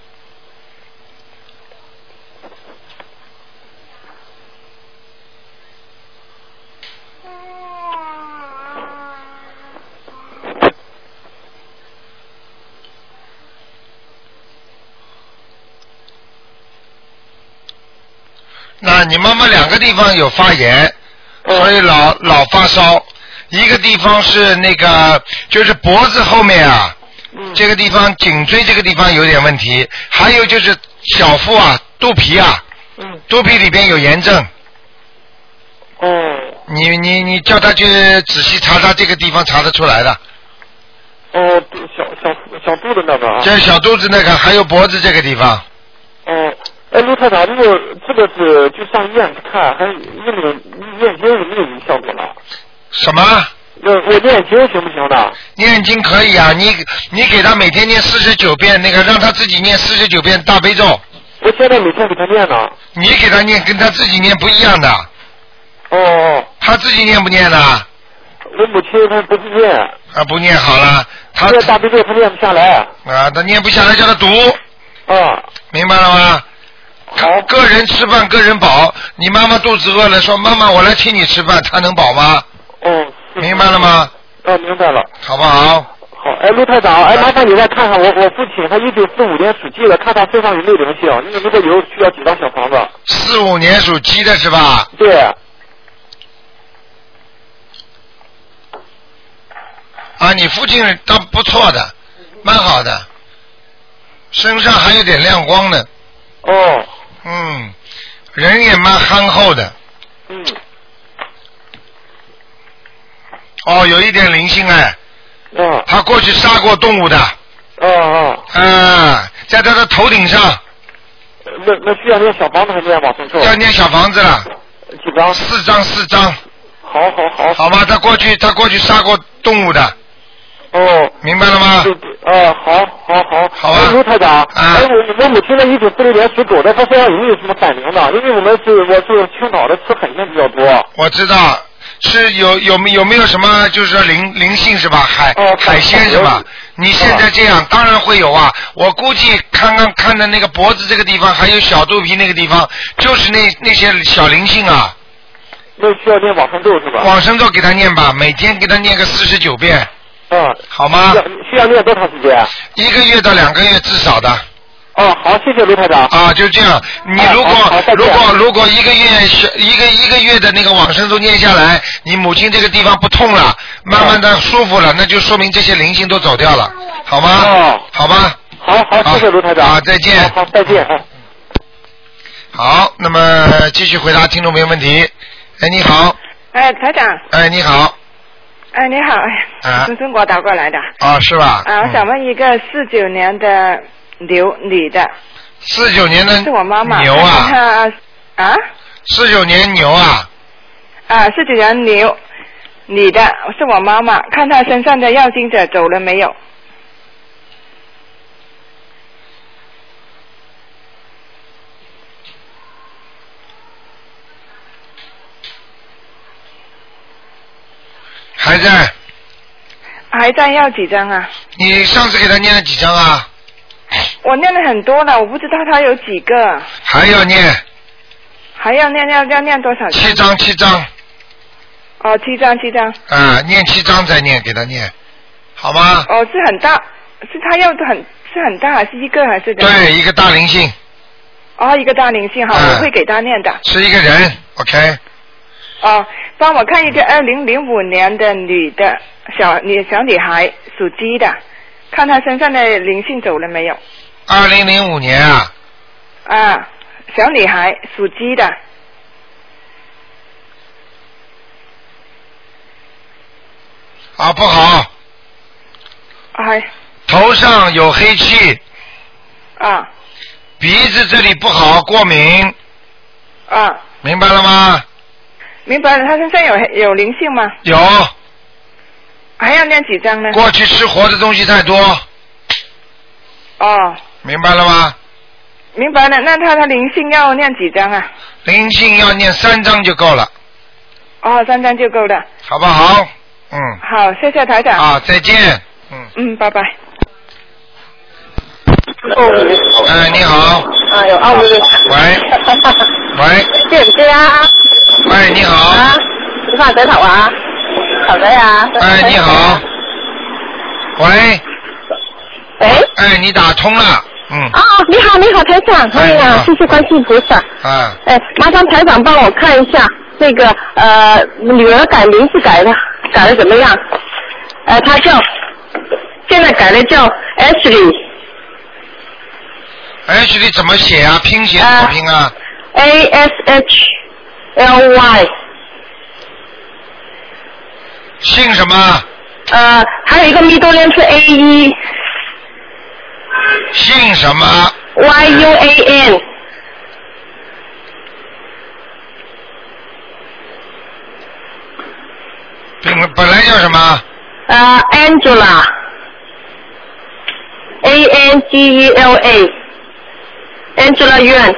那你妈妈两个地方有发炎，所以老老发烧。一个地方是那个就是脖子后面啊，这个地方颈椎这个地方有点问题，还有就是小腹啊、肚皮啊，肚皮里边有炎症。哦你你你叫他去仔细查查这个地方查得出来的，哦，小小小肚子那个啊。就是小肚子那个，还有脖子这个地方。哦，哎，陆太太，这个这个是就上医院去看，还有那个念经有没有效果呢？什么？那我念经行不行的？念经可以啊，你你给他每天念四十九遍，那个让他自己念四十九遍大悲咒。我现在每天给他念呢。你给他念跟他自己念不一样的。哦哦。他自己念不念呢？我母亲她不是念。啊，不念好了。他念大悲咒他念不下来。啊，他念不下来，叫他读。啊。明白了吗？好。个人吃饭个人饱，你妈妈肚子饿了，说妈妈我来请你吃饭，他能饱吗？哦。明白了吗？哦，明白了。好不好？好，哎，陆台长，哎，麻烦你再看看我我父亲，他一九四五年属鸡的，看他身上有没有灵性，那个如果有，需要几张小房子？四五年属鸡的是吧？对。啊，你父亲倒不错的，蛮好的，身上还有点亮光呢。哦。嗯，人也蛮憨厚的。嗯。哦，有一点灵性哎。嗯。他过去杀过动物的。嗯嗯，嗯，在他的头顶上。那那需要念小房子还是要往生咒？要念小房子了。几张？四张，四张。好好好。好吧，他过去他过去杀过动物的。哦。明白了吗？对对，哦，好，好，好。好啊哎卢台长，哎，我我母亲呢，一九四六年属狗的，她身上有没有什么反灵的？因为我们是我是青岛的，吃海鲜比较多。我知道是有有没有没有什么就是说灵灵性是吧？海、海鲜是吧？你现在这样当然会有啊！我估计刚刚看的那个脖子这个地方，还有小肚皮那个地方，就是那那些小灵性啊。那需要念往生咒是吧？往生咒给他念吧，每天给他念个四十九遍，嗯。好吗需要需要念多长时间啊？一个月到两个月至少的。哦，好，谢谢卢台长。啊，就这样。你如果、如果如果一个月一个一个月的那个往生咒念下来，你母亲这个地方不痛了，慢慢的舒服了，那就说明这些灵性都走掉了，好吗？哦。好吧。好好，谢谢卢台长。啊，再见。好，再见。好，那么继续回答听众朋友问题。哎，你好。哎，台长。哎，你好。哎，你好，哎，啊从中国打过来的。啊，是吧？啊，我想问一个四九年的牛女的，四九年的是我妈妈。牛啊，啊四九年牛啊，啊，四九年牛女的，是我妈妈，看她身上的要经者走了没有？还在。还在要几张啊？你上次给他念了几张啊？我念了很多了，我不知道他有几个，还要念还要念要要念多少？七张，七张，哦，七张七张。啊，念七张再念，给他念，好吗？哦，是很大，是他要的很是很大，还是一个还是？对，一个大灵性，哦，一个大灵性哈，嗯我会给他念的。是一个人，OK，哦，帮我看一个二零零五年的女的小女小女孩，属鸡的，看他身上的灵性走了没有？二零零五年啊，啊，小女孩属鸡的，啊不好，哎。头上有黑气，啊。鼻子这里不好，过敏，啊，明白了吗？明白了，她身上有有灵性吗？有，还要念几张呢？过去吃活的东西太多，哦，明白了吗？明白了，那他的灵性要念几张啊？灵性要念三张就够了，哦，三张就够了。好不好？嗯，好，谢谢台长。啊，再见。嗯。嗯，拜拜。哦哎，你好。哎呦，啊，我喂。喂。知唔知啊？喂，你好。啊，你翻洗頭啊？頭仔啊？哎，你好。喂。喂。哎，你打通了。嗯。啊，你好，你好，台长，哎呀，谢谢观世音菩萨。啊。哎，麻烦台长帮我看一下那个呃，女儿改名字改的改的怎么样？呃，她叫现在改的叫 Ashley。Ashley 怎么写啊？拼写怎么拼啊？A S H L Y。姓什么？呃，还有一个 middle name 是 A 一姓什么？Y U A N，本本来叫什么？呃，Angela，A N G E L A，Angela Yuan，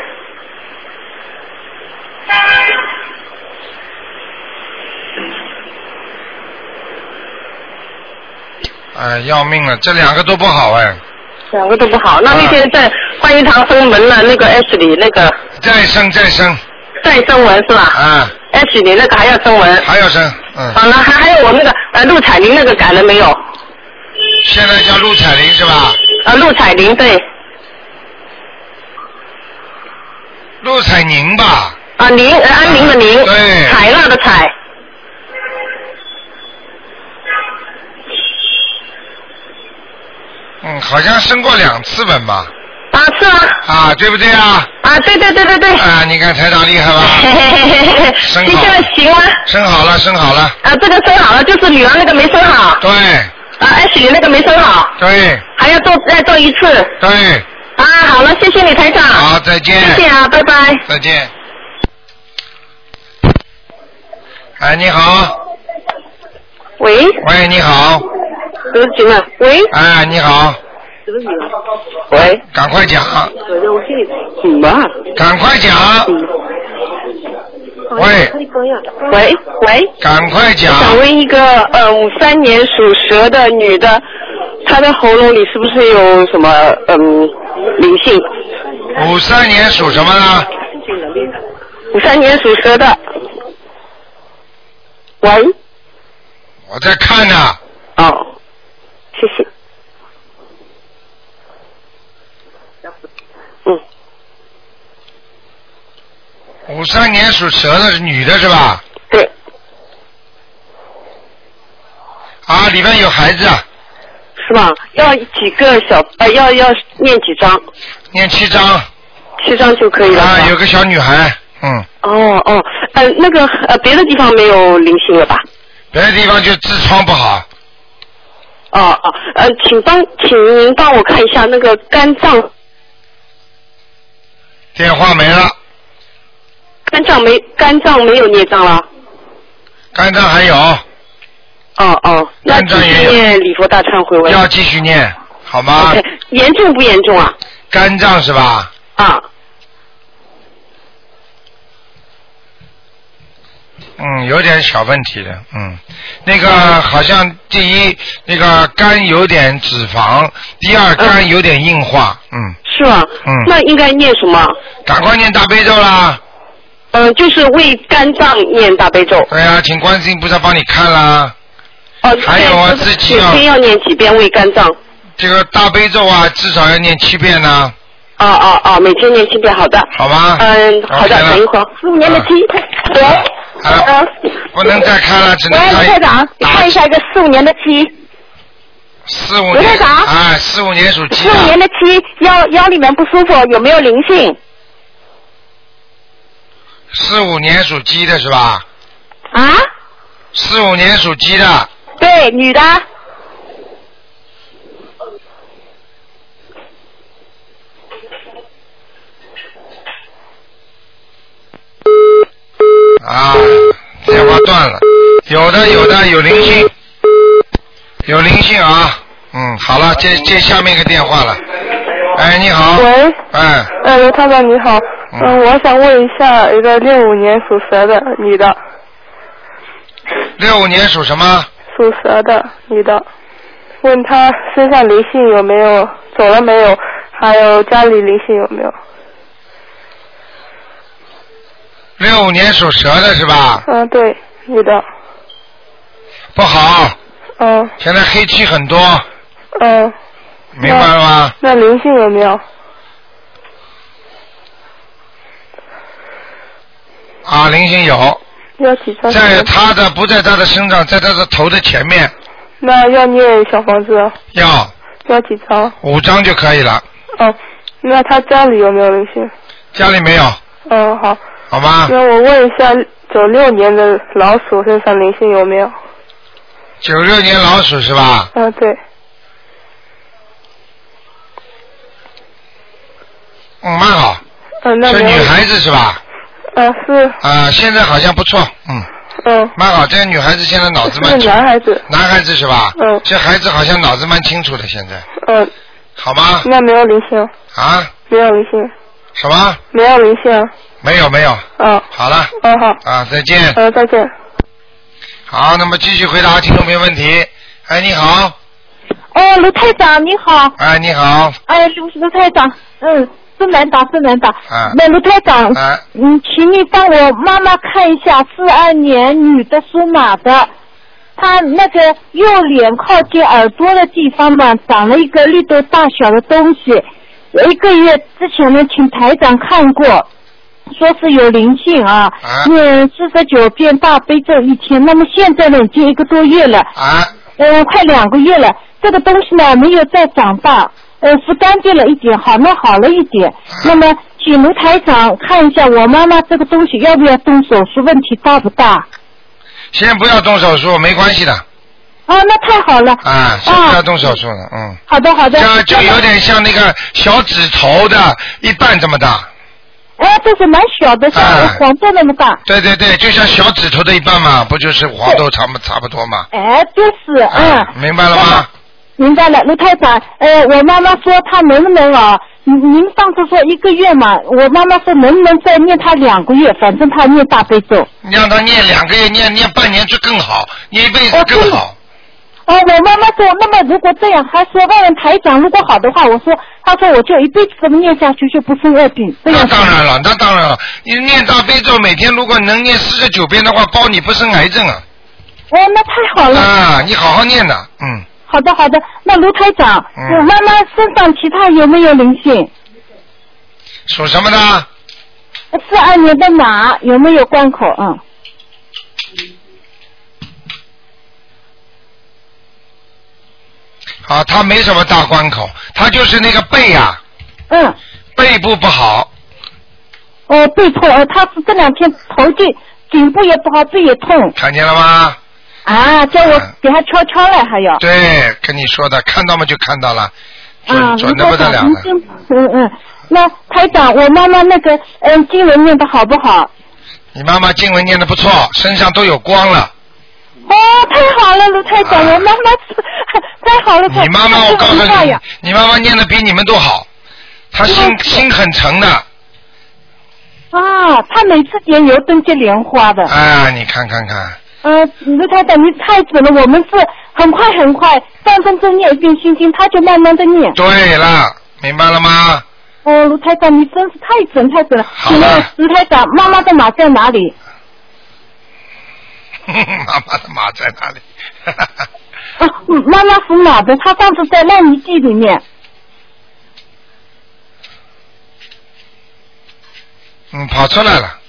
哎，要命了，这两个都不好哎。两个都不好。那那天在观音堂生门了，那个 H 里那个再生再生。再生文是吧？啊。H 里那个还要生文。还要生，嗯。好了，还还有我那个呃陆彩玲那个改了没有？现在叫陆彩玲是吧？啊，陆彩玲对。陆彩宁吧？啊，宁呃安宁的宁，对采纳的采。嗯，好像生过两次吻吧？啊，是吗。啊，对不对啊？啊，对对对对对。啊，你看台长厉害吧？生好你现在行吗？生好了，生好了。啊，这个生好了，就是女儿那个没生好。对啊，H 里那个没生好，对还要做再做一次。对。啊，好了，谢谢你台长。好，再见。谢谢啊，拜拜。再见。哎，你好。喂。喂，你好。刘行了。喂。哎，你好。喂。赶快讲。什么？赶快讲。喂。喂喂。赶快讲。想问一个呃五三年属蛇的女的，她的喉咙里是不是有什么嗯灵性？五三年属什么呢？五三年属蛇的。喂。我在看呢。哦。谢谢。五三年属蛇的是女的是吧？对。啊，里面有孩子，是吧？要几个小呃要要念几张？念七张。七张就可以了。啊，有个小女孩，嗯，哦哦，呃那个呃别的地方没有灵性了吧？别的地方就痔疮不好。哦哦，呃，请帮，请您帮我看一下那个肝脏，电话没了，肝脏没肝脏没有孽障了。肝脏还有，哦哦，那继续念礼佛大忏悔文。要继续念，好吗严重不严重啊？肝脏是吧？啊。嗯，有点小问题的，嗯，那个好像第一那个肝有点脂肪，第二肝有点硬化，嗯，是吧？嗯那应该念什么？赶快念大悲咒啦！嗯、就是为肝脏念大悲咒。对呀、请观世音菩萨帮你看啦。哦，还有啊，对自己要每天要念几遍为肝脏？这个大悲咒啊，至少要念七遍呢，哦哦哦，每天念七遍，好的。好吧？嗯，好的，等一会儿。四五年的鸡，喂。啊，不能再看了，只能喂，卢看台长，你看一下一个四五年的鸡，四五年长啊，四五年属鸡四五年的，的鸡腰腰里面不舒服，有没有灵性？四五年属鸡的是吧？啊？四五年属鸡的，对，女的。啊，电话断了，有的有的有灵性，有灵性啊，嗯，好了，接接下面一个电话了，哎，你好，喂，哎，哎，刘太太你好，嗯、我想问一下，一个六五年属蛇的女的，六五年属什么？属蛇的女的，问她身上灵性有没有，走了没有，还有家里灵性有没有？六五年属蛇的是吧？嗯、对，女的，不好，嗯现在黑气很多，嗯。明白了吗？那灵性有没有？啊，灵性有，要几张？在他的不在他的身上，在他的头的前面，那要念小房子，要要几张？五张就可以了，哦，那他家里有没有灵性？家里没有，嗯，好。好吗？那我问一下，九六年的老鼠身上灵性有没有？九六年老鼠是吧？嗯，对，嗯，蛮好，嗯，那是女孩子是吧？嗯，是，啊，现在好像不错，嗯，嗯，蛮好。这个女孩子现在脑子蛮是清，男孩子，男孩子是吧？嗯这孩子好像脑子蛮清楚的，现在嗯，好吗？那没有灵性，啊？没有灵性，什么？没有灵性，没有没有。嗯，好了。嗯好，啊，再见。嗯，再见。好，那么继续回答听众朋友问题。哎，你好，哦，卢台长你好，哎，你好，哎，卢卢台长，嗯，是难打真难打。啊那卢台长，啊嗯，请你帮我妈妈看一下，四二年女的属马的，她那个右脸靠近耳朵的地方嘛，长了一个绿豆大小的东西，一个月之前呢，请台长看过。说是有灵性啊，念四十九遍大悲咒一天。那么现在呢，已经一个多月了，啊，呃，快两个月了。这个东西呢，没有再长大，呃，是干净了一点，好那，好了一点。那么，请卢台长看一下我妈妈这个东西要不要动手术，问题大不大？先不要动手术，没关系的。啊，那太好了。啊，先不要动手术了，嗯。好的，好的。这就有点像那个小指头的一半这么大。哎，这是蛮小的，像黄豆那么大。对对对，就像小指头的一半嘛，不就是黄豆差不差不多嘛？哎，就是，嗯。明白了吗？明白了，卢太长，呃，我妈妈说她能不能啊？您您上次说一个月嘛，我妈妈说能不能再念她两个月，反正她念大悲咒。让她念两个月，念念半年就更好，念一辈子更好。哦，我妈妈说，那么如果这样，她说问问台长，如果好的话，我说，她说我就一辈子这么念下去，就不生恶病。这那当然了，那当然了。你念大悲咒，每天如果能念四十九遍的话，包你不生癌症啊！哦，那太好了。啊，你好好念呐，嗯，好的，好的。那卢台长，嗯我妈妈身上其他有没有灵性？属什么的？四二年的马有没有关口？嗯。啊，他没什么大关口，他就是那个背呀、嗯。背部不好，哦，背痛，哦，她是这两天头颈颈部也不好，背也痛。看见了吗？啊，叫我给他敲敲了，还要。对，跟你说的，看到嘛就看到了，准、啊，准的不得了了。嗯嗯，那台长，我妈妈那个嗯经文念的好不好？你妈妈经文念的不错，身上都有光了。哦，太好了，卢台长，我妈妈 太好了，你妈妈，我告诉你，你妈妈念的比你们都好，她心心很诚的。啊，她每次点油灯接莲花的。啊，你看看看，呃，卢台长，你太准了，我们是很快很快，三分钟念一遍心经，他就慢慢的念。对了，明白了吗？哦，卢台长，你真是太准太准了。请问卢台长，妈妈的马在哪里？妈妈的马在哪里？啊，嗯妈妈属马的，她上次在烂泥地里面。嗯，跑出来了，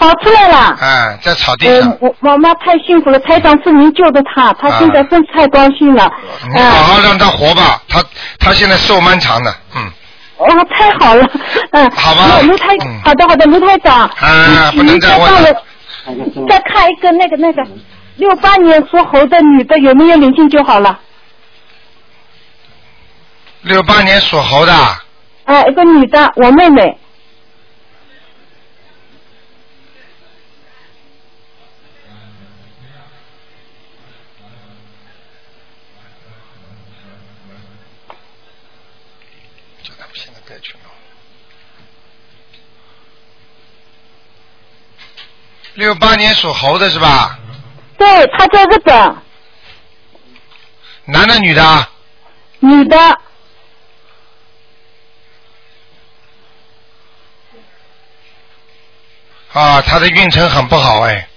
跑出来了。哎，在草地上。嗯，我我妈太幸福了，台长是您救的她，她现在真是太高兴了。你好好让她活吧，她她现在寿蛮长的，嗯。哦，太好了，嗯。好吧卢台，好的好的，卢台长。啊，不能再问了。再看一个那个那个六八年属猴的女的有没有灵性就好了。六八年属猴的，啊，一个女的，我妹妹。叫在别去弄。六八年属猴的是吧？对，他在日本，男的女的啊？女的。啊，他的运程很不好哎，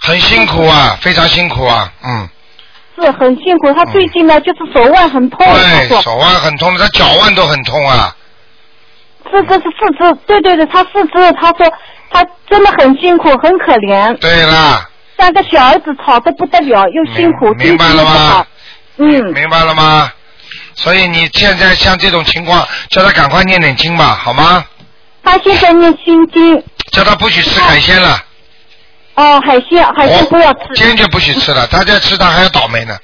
很辛苦啊，非常辛苦啊，嗯，是很辛苦，他最近呢就是手腕很痛，她对，手腕很痛，他脚腕都很痛啊，是这是四肢，对对对，他四肢，他说他真的很辛苦，很可怜，对啦，三个小儿子吵得不得了，又辛苦，明白了吗？嗯，明白了吗？所以你现在像这种情况，叫他赶快念点经吧，好吗？他现在念心经，叫他不许吃海鲜了，哦，海鲜海鲜不要吃。坚决不许吃了，他再吃他还要倒霉呢。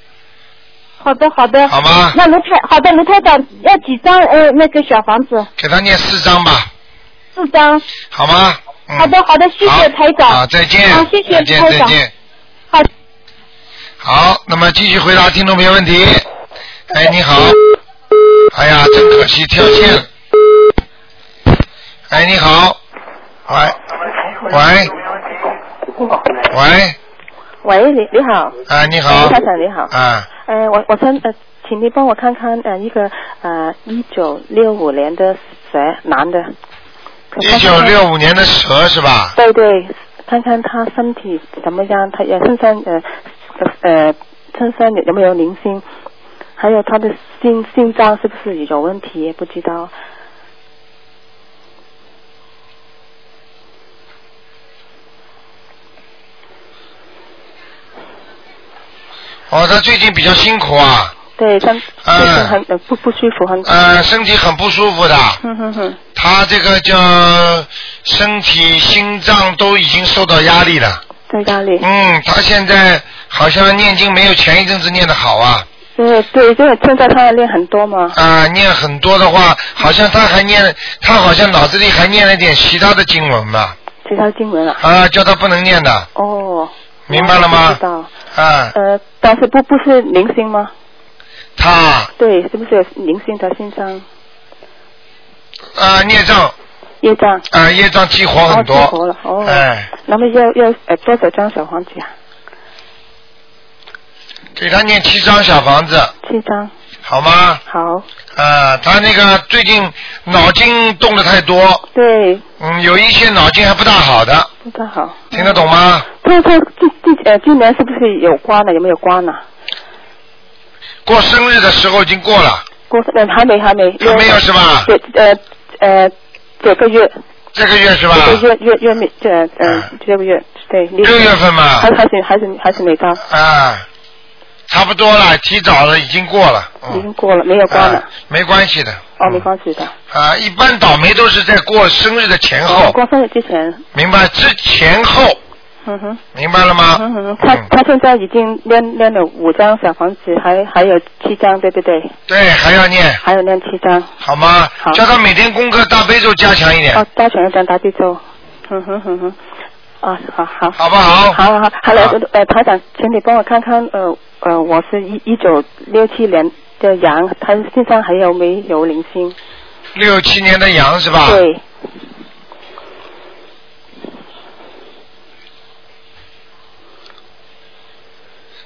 好的好的。好吗那卢太好的卢台长要几张呃那个小房子？给他念四张吧，四张。好吗？嗯、好的好的，谢谢台长。好，再见。好，谢谢。再见。好。好，那么继续回答听众朋友问题。哎，你好。哎呀，真可惜，跳线了。哎，你好。喂。喂。喂。喂，你你好。啊，你好哎台长你好。啊，呃，我我想呃，请你帮我看看呃一个呃一九六五年的蛇男的。一九六五年的蛇是吧？对对，看看他身体怎么样，他呃身上呃呃身上有有没有零星，还有他的心心脏是不是有问题，不知道。哦，他最近比较辛苦啊，对，他最近很、呃不不舒服，很呃，身体很不舒服的。哼哼哼，他这个叫身体、心脏都已经受到压力了。在压力。嗯，他现在好像念经没有前一阵子念的好啊。对对，因为现在他要念很多嘛。啊，念很多的话，好像他还念，他好像脑子里还念了点其他的经文嘛。其他经文啊。啊，叫他不能念的，哦。明白了吗我知道。啊，呃，但是不不是灵性吗？他对，是不是有灵性在身上？啊孽障业障。啊业障激活很多哦，激活了哦。哎，那么要要呃多少张小房子啊？给他念七张小房子，七张。好吗？好。啊，他那个最近脑筋动的太多，对，嗯，有一些脑筋还不大好的，不太好。听得懂吗？他他今今呃今年是不是有关了？有没有关了？过生日的时候已经过了，过呃还没还没。还没有是吧对呃呃这个月。这个月是吧？这个月月月没这嗯这个月对。六月份嘛还还是还是还是没到，啊，差不多了，提早了，已经过了，已经过了，没有关了啊。没关系的，哦，没关系的。啊，一般倒霉都是在过生日的前后，哦过生日之前。明白？之前后，嗯哼。明白了吗？嗯哼，他他现在已经练练了五张小房子，还还有七张，对不对？对，还要念，还有练七张。好吗？好叫他每天功课大悲咒加强一点，哦，加强一张大悲咒。嗯哼哼哼。啊，好好。好不好？好好好，好了，呃，台长，请你帮我看看，呃呃，我是一一九六七年的羊，他身上还有没有零星？六七年的羊是吧？对。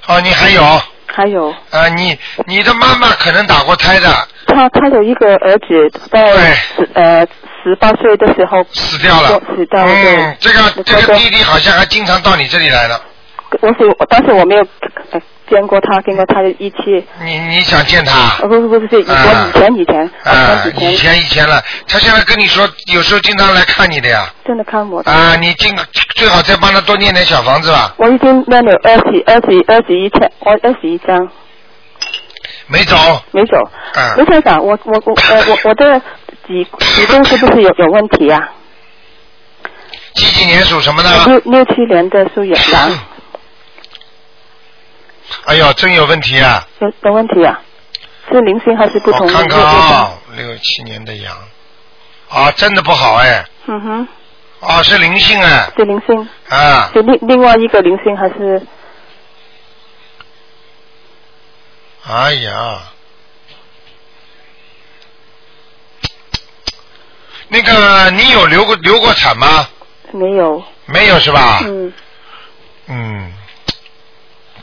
哦，你还有？还有。啊，你你的妈妈可能打过胎的，他他有一个儿子在十呃十八岁的时候死掉了。死掉了，对。嗯，这个这个弟弟好像还经常到你这里来了。我是，但是我没有呃见过他，跟过他的一起。你你想见他？呃，不不不不是，我以前以前啊，以前以前了，他现在跟你说，有时候经常来看你的呀。真的看我的。啊，你尽最好再帮他多念点小房子吧。我已经念了二十二十二十一天，我二十一张。没走。没走。嗯。卢先生，我我我呃我我的脊脊椎是不是有有问题啊？几几年属什么的？六六七年的属羊。哎呦，真有问题啊！有有问题啊？是灵性还是不同的？我看看啊，六七年的羊，啊，真的不好哎。嗯哼。啊，是灵性哎。是灵性。啊。是另另外一个灵性还是？哎呀，那个你有流过流过产吗？没有。没有是吧？嗯。嗯，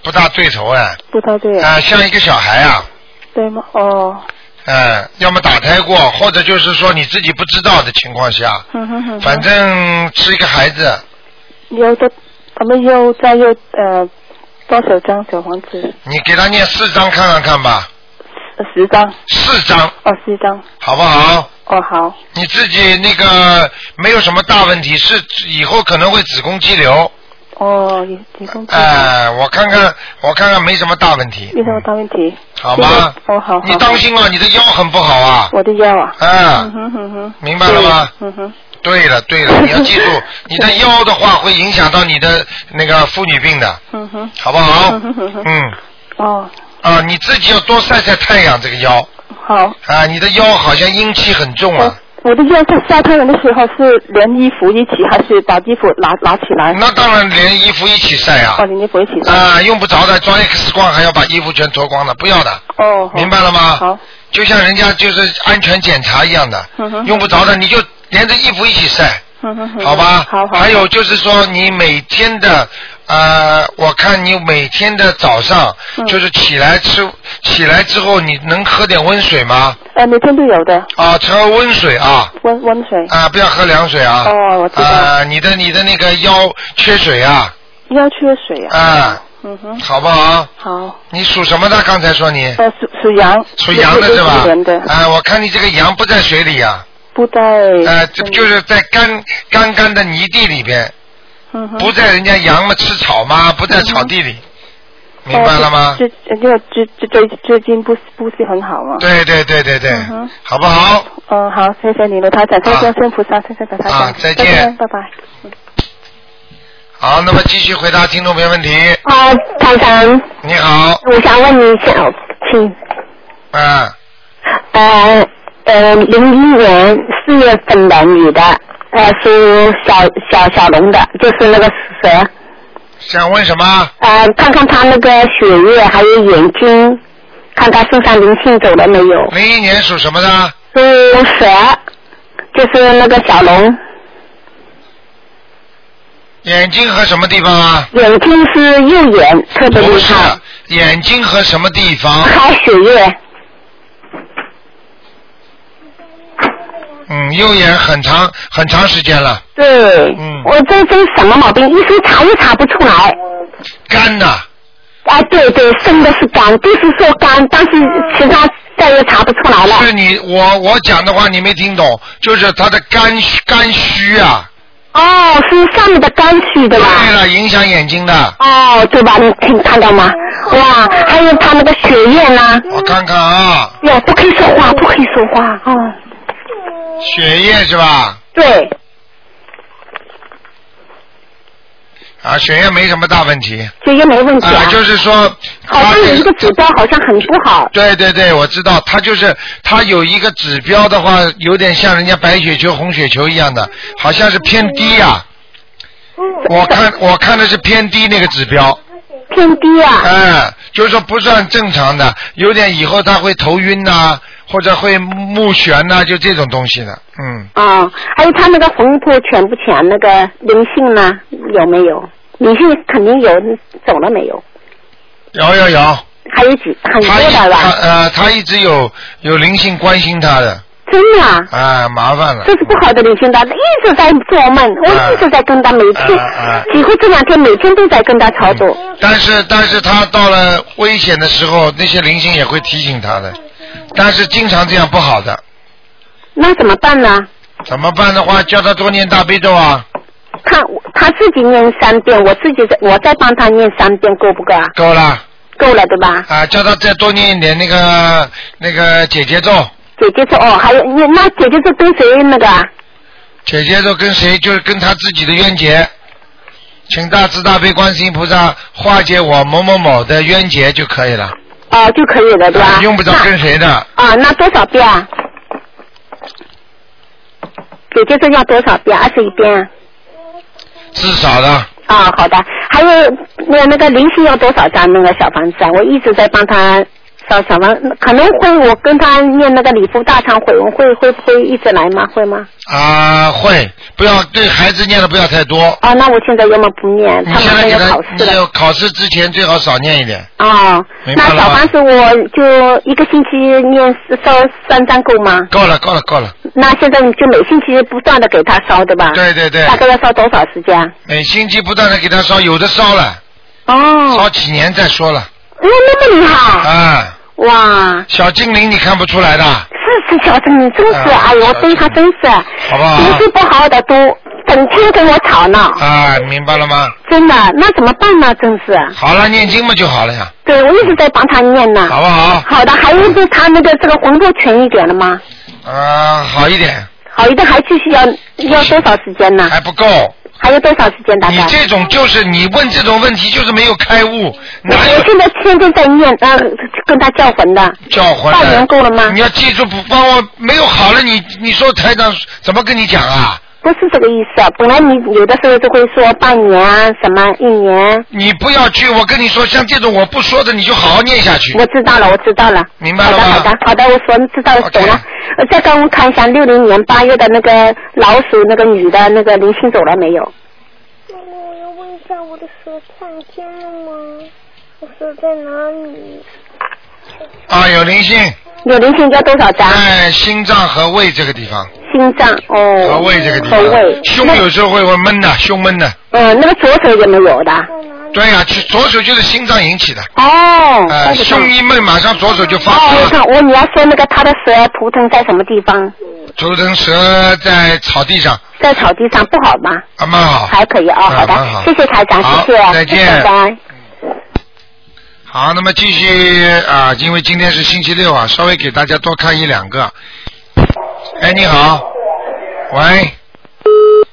不大对头哎。不大对。啊，像一个小孩啊。对吗？哦。嗯，要么打胎过，或者就是说你自己不知道的情况下，嗯哼哼。反正是一个孩子。有的，他们又再又呃多少张小房子？你给他念四张看看看吧。十张。四张。哦，四张。好不好？哦，好。你自己那个没有什么大问题，是以后可能会子宫肌瘤。哦，也子宫肌瘤。哎，我看看，我看看没什么大问题，没什么大问题。好吗？哦，好。你当心啊，你的腰很不好啊。我的腰啊。啊嗯哼哼哼。明白了吗？嗯哼。对了对了，你要记住，你的腰的话会影响到你的那个妇女病的，嗯哼，好不好？嗯哼哼哼嗯，哦，啊，你自己要多晒晒太阳，这个腰好。啊，你的腰好像阴气很重啊。我的腰在晒太阳的时候是连衣服一起，还是把衣服拿拿起来？那当然连衣服一起晒啊哦，。连衣服一起晒。啊，用不着的，装 X 光还要把衣服全脱光了，不要的，哦，明白了吗？好。就像人家就是安全检查一样的，嗯哼用不着的你就连着衣服一起晒，嗯哼哼好吧？好好。还有就是说，你每天的呃，我看你每天的早上、嗯就是起来吃，起来之后你能喝点温水吗？呃，每天都有的，啊，喝温水啊。温温水。啊，不要喝凉水啊！哦我知道啊，你的你的那个腰缺水啊，腰缺水啊。啊，嗯哼。好不好？好。你属什么的？刚才说你呃，属属羊。属羊的是吧？啊，我看你这个羊不在水里呀、不在。呃，这就是在干干干的泥地里边，嗯哼。不在人家羊嘛吃草嘛，不在草地里，明白了吗？这这这这最最近不是不是很好吗？对对对对对，嗯好不好？嗯，好，谢谢你，了台长，谢谢观世菩萨，谢谢台长，啊再见。拜拜。好，那么继续回答听众朋友问题。啊，台长，你好，我想问你一下，请。啊，呃呃，零一年四月份的女的，呃，属小小小龙的，就是那个蛇，想问什么？呃，看看他那个血液还有眼睛，看他身上灵性走了没有？零一年属什么的？属蛇，就是那个小龙，眼睛和什么地方啊？眼睛是右眼特别厉不是害，，眼睛和什么地方？还血液，嗯，右眼很长很长时间了，对，嗯我这这什么毛病？医生查也查不出来。肝呐、啊，对对，生的是肝，就是说肝，但是其他再也查不出来了。是你我我讲的话你没听懂，就是他的肝肝虚啊。哦，是上面的肝虚对吧？对了，影响眼睛的。哦，对吧？你听看到吗？哇，还有他那个血液呢？我看看啊，呀，不可以说话，不可以说话。哦，血液是吧？对，啊，血液没什么大问题。血液没问题啊，就是说，好像有一个指标好像很不好。对对对，我知道，他就是他有一个指标的话，有点像人家白血球、红血球一样的，好像是偏低呀、我看我看的是偏低那个指标。偏低啊。哎，就是说不算正常的，有点以后他会头晕呐、或者会目眩呐、就这种东西的，嗯。哦，还有他那个魂魄全不全？那个灵性呢？有没有？灵性肯定有，走了没有？有有有，还有几很多的吧？呃，他一直有有灵性关心他的，真的啊。啊，麻烦了。这是不好的灵性他，一直在做梦，我一直在跟他每天，几乎这两天每天都在跟他操作。但是但是他到了危险的时候，那些灵性也会提醒他的，但是经常这样不好的，那怎么办呢？怎么办的话，叫他多念大悲咒啊，他他自己念三遍，我自己在我再帮他念三遍，够不够啊？够了够了对吧？啊，叫他再多念一点那个那个姐姐咒，姐姐咒哦，还有你那姐姐咒跟谁那个啊？姐姐咒跟谁就是跟他自己的冤结，请大慈大悲观世音菩萨化解我某某某的冤结就可以了，哦，就可以了对吧？啊用不着跟谁的，啊，那多少遍啊？姐姐这要多少遍？二十一遍啊。至少的。啊，好的。还有那那个灵性要多少张那个小房子啊？我一直在帮他烧小房，可能会我跟他念那个礼佛大忏悔文，会会不会一直来吗？会吗？啊，会不要对孩子念的不要太多。啊，那我现在要么不念，他马上要考试了。要考试之前最好少念一点。哦，那小房子我就一个星期念烧三张够吗？够了，够了，够了。那现在你就每星期不断的给他烧，对吧？对对对大概要烧多少时间？每星期不断的给他烧，有的烧了，哦，烧几年再说了。那那么厉害？啊，哇，小精灵你看不出来的，是是小精灵真是，啊哎呦，我对他真是，好不好？脾气不好的都整天跟我吵闹，啊，明白了吗？真的，那怎么办呢？真是，好了，念经嘛就好了呀，对我一直在帮他念呢。好不好？好的，还有就是他那个这个魂魄全一点了吗？啊，好一点，好一点，还继续要要多少时间呢？还不够。还有多少时间大概？你这种就是你问这种问题就是没有开悟，哪我现在天天在念，呃，跟他叫魂的。叫魂的半年够了吗？你要记住，不帮我没有好了，你你说台长怎么跟你讲啊？不是这个意思啊，本来你有的时候就会说半年啊，什么一年。你不要去，我跟你说，像这种我不说的，你就好好念下去。我知道了，我知道了。明白了吗？好的，好的，好的，我说知道了，懂了。呃，再帮我看一下六零年八月的那个老鼠那个女的那个灵性走了没有？妈妈，我要问一下我的手看见了吗？我手在哪里？啊，有灵性。有灵性要多少张？在心脏和胃这个地方。心脏哦。和胃这个地方。胸有时候会会闷的，胸闷的。嗯，那个左手有没有的？对呀、去左手就是心脏引起的。哦。呃，胸一闷，马上左手就发哦，烧我看我你要说那个他的蛇图腾在什么地方？图腾蛇在草地上，在草地上不好吗？啊，蛮好。还可以啊，好的谢谢台长，谢谢，再见拜拜。好，那么继续啊，因为今天是星期六啊，稍微给大家多看一两个。哎，你好，喂，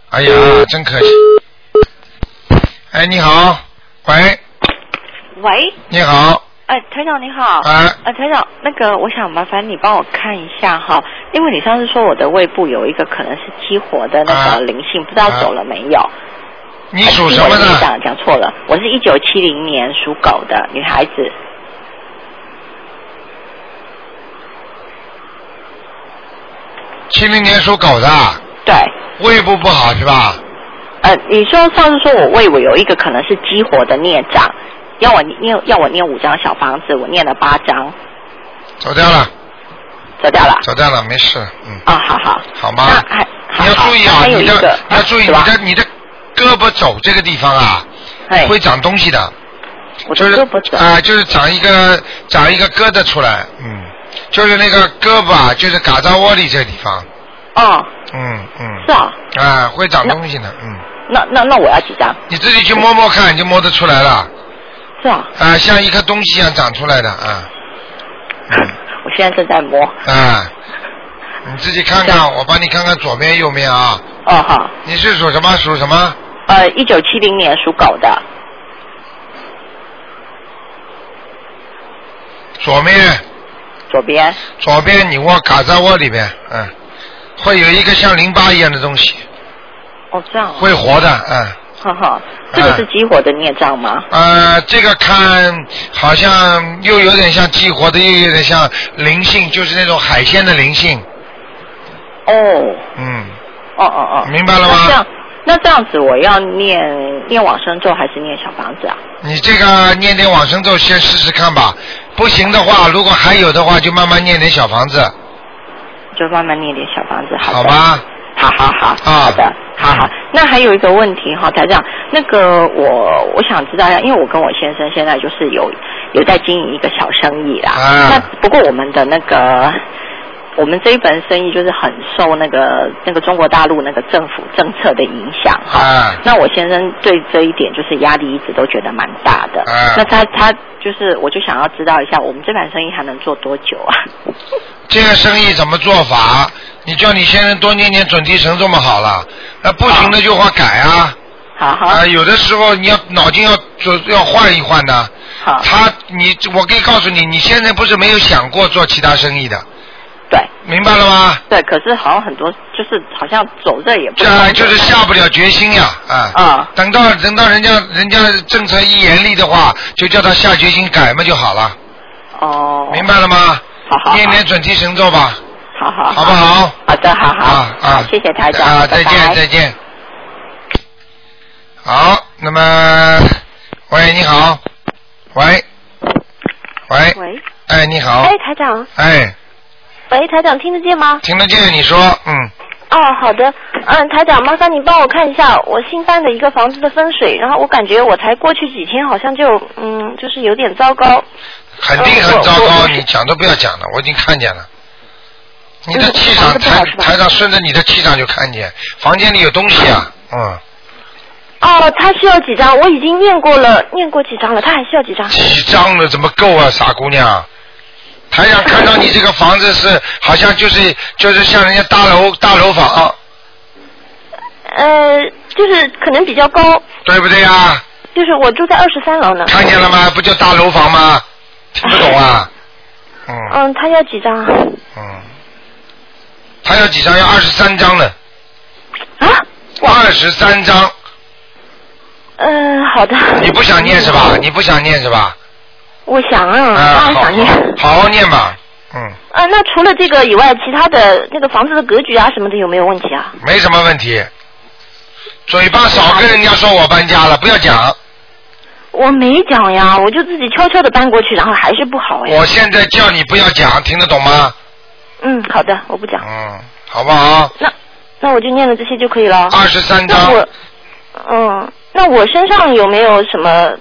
哎呀，真可惜。哎，你好，喂，喂，你好，哎，台长你好。哎呃，台长，那个我想麻烦你帮我看一下哈，因为你上次说我的胃部有一个可能是激活的那个灵性，不知道走了没有？啊你属什么的？的？讲讲错了，我是一九七零年属狗的女孩子。七零年属狗的，对。胃部不好是吧？呃，你说上次说我胃我有一个可能是激活的孽障，要我念要我念五张小房子，我念了八张，走掉了，走掉了。走掉了，没事，嗯。啊，好好。好吗？还你要注意啊，你的一个你要注意你的你的胳膊肘这个地方啊，会长东西的。就是啊、就是长一个长一个疙瘩出来，嗯，就是那个胳膊啊，就是嘎扎窝里这个地方，哦，嗯嗯。是啊。啊，会长东西的，嗯。那那那我要几张？你自己去摸摸看，你就摸得出来了。是啊。啊，像一颗东西一样长出来的啊 我现在正在摸。啊！你自己看看，我帮你看看左面右面啊。哦好。你是属什么？属什么？呃，一九七零年属狗的，左面。左边。左边你窝卡在窝里边，嗯，会有一个像淋巴一样的东西，哦这样、哦。会活的，嗯。哈哈，这个是激活的孽障吗？呃，这个看好像又有点像激活的，又有点像灵性，就是那种海鲜的灵性。哦。嗯，哦哦哦。明白了吗那这样，那这样子我要念念往生咒还是念小房子啊？你这个念点往生咒先试试看吧，不行的话，如果还有的话，就慢慢念点小房子，就慢慢念点小房子，好的。好吧？好好好，好的，好好。那还有一个问题哈，台长，那个我我想知道一下，因为我跟我先生现在就是有有在经营一个小生意啦。啊那不过我们的那个我们这一本生意就是很受那个那个中国大陆那个政府政策的影响哈。啊那我先生对这一点就是压力一直都觉得蛮大的。啊那他他就是我就想要知道一下，我们这盘生意还能做多久啊？这个生意怎么做法？你叫你先生多念念准提神这么好了，那不行的就话改啊。好好。啊，有的时候你要脑筋要要换一换的。好。他你我可以告诉你，你现在不是没有想过做其他生意的。对。明白了吗？对，可是好像很多就是好像走着也不这就是下不了决心呀，啊。啊。等到等到人家人家政策一严厉的话，就叫他下决心改嘛就好了。哦。明白了吗？好好好念念准提神咒吧。好好好不好？好的，好好啊啊，谢谢台长啊，拜拜再见再见。好，那么，喂，你好，喂，喂，喂，哎，你好，哎，台长，哎，喂，台长，听得见吗？听得见你说，嗯，哦，好的，嗯，台长，麻烦你帮我看一下我新搬的一个房子的风水，然后我感觉我才过去几天，好像就嗯，就是有点糟糕。肯定很糟糕，你讲都不要讲了，我已经看见了。你的气场台台长顺着你的气场就看见，房间里有东西啊，嗯，哦，他需要几张？我已经念过了，念过几张了，他还需要几张？几张了怎么够啊，傻姑娘？台长看到你这个房子是好像就是就是像人家大楼大楼房，呃，就是可能比较高，对不对呀？就是我住在二十三楼呢。看见了吗？不就大楼房吗？听不懂啊？嗯，嗯，他要几张嗯？他要几张？要二十三张呢。啊？二十三张，嗯，好的。你不想念是吧？你不想念是吧？我想啊，啊，当然好想念。好好念吧，嗯，啊，那除了这个以外，其他的那个房子的格局啊什么的有没有问题啊？没什么问题。嘴巴少跟人家说我搬家了，不要讲。我没讲呀，我就自己悄悄的搬过去，然后还是不好呀。我现在叫你不要讲，听得懂吗？嗯，好的，我不讲。嗯，好不好？那那我就念了这些就可以了。二十三张那我，嗯，那我身上有没有什么？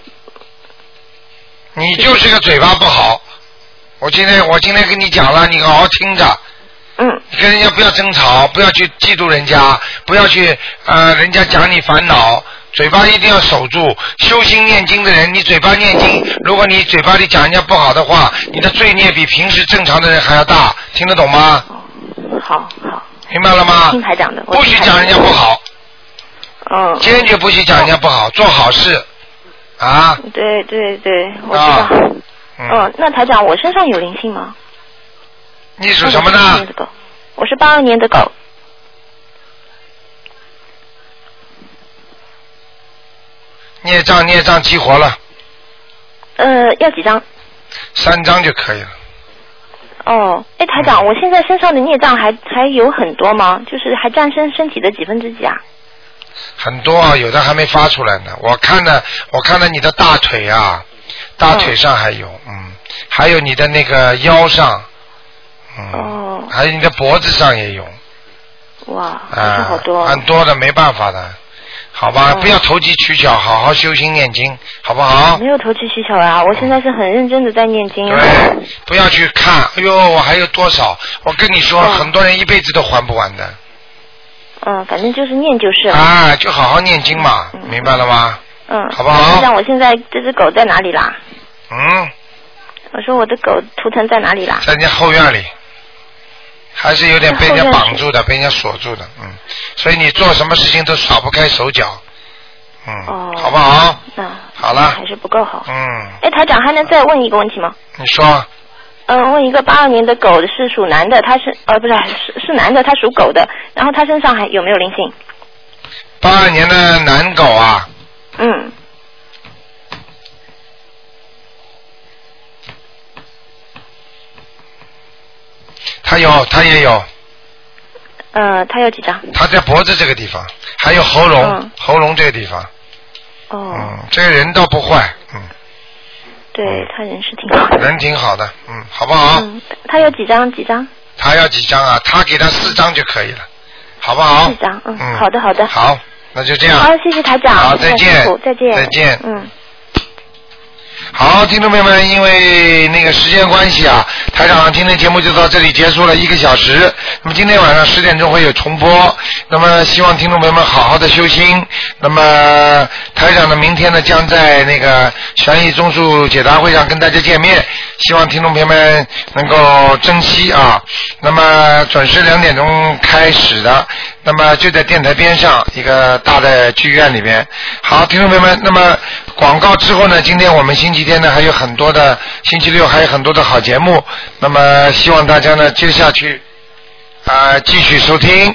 你就是个嘴巴不好。我今天我今天跟你讲了，你好好听着。嗯。你跟人家不要争吵，不要去嫉妒人家，不要去呃人家讲你烦恼，嘴巴一定要守住。修心念经的人，你嘴巴念经，如果你嘴巴里讲人家不好的话，你的罪孽比平时正常的人还要大，听得懂吗？好好。明白了吗？听台长的。不许讲人家不好。嗯。坚决不许讲人家不好，做好事啊。对对对，我知啊道。嗯，那台长，我身上有灵性吗？你属什么呢我是八二年的狗。孽障孽障激活了，呃，要几张？三张就可以了。哦，哎，台嗯长，我现在身上的孽障还还有很多吗？就是还占身身体的几分之几啊？很多啊，有的还没发出来呢。我看了，我看了你的大腿啊，大腿上还有，嗯，还有你的那个腰上，嗯，哦，还有你的脖子上也有，哇，啊好多。很多的，没办法的，好吧，哦不要投机取巧，好好修心念经，好不好？没有投机取巧啊！我现在是很认真的在念经。啊对，不要去看，哎呦，我还有多少？我跟你说，很多人一辈子都还不完的，嗯，反正就是念就是了。啊，就好好念经嘛，明白了吗？嗯，好不好台长，我现在这只狗在哪里啦？嗯，我说我的狗图腾在哪里啦？在人家后院里，还是有点被人家绑住的，被人家锁住的，嗯，所以你做什么事情都少不开手脚，嗯，哦，好不好？那好了，还是不够好。嗯，哎，台长还能再问一个问题吗？你说嗯，问一个八二年的狗是属男的，他是呃不是是是男的，他属狗的，然后他身上还有没有灵性？八二年的男狗啊，嗯，他有，他也有，呃，他有几张？他在脖子这个地方，还有喉咙，嗯。喉咙这个地方，哦，嗯，这个人倒不坏，嗯，对，他人是挺好的。人挺好的，嗯，好不好？嗯，他有几张？几张？他要几张啊？他给他四张就可以了，好不好？四张。嗯，嗯好的好的。好，那就这样。好，谢谢台长。好再见再见。再见嗯。好，听众朋友们，因为那个时间关系啊，台长今天节目就到这里结束了一个小时。那么今天晚上十点钟会有重播。那么希望听众朋友们好好的修心。那么台长呢，明天呢将在那个悬疑综述解答会上跟大家见面，希望听众朋友们能够珍惜啊。那么准时两点钟开始的，那么就在电台边上一个大的剧院里边。好，听众朋友们，那么广告之后呢，今天我们星期天呢还有很多的，星期六还有很多的好节目，那么希望大家呢接下去啊、继续收听。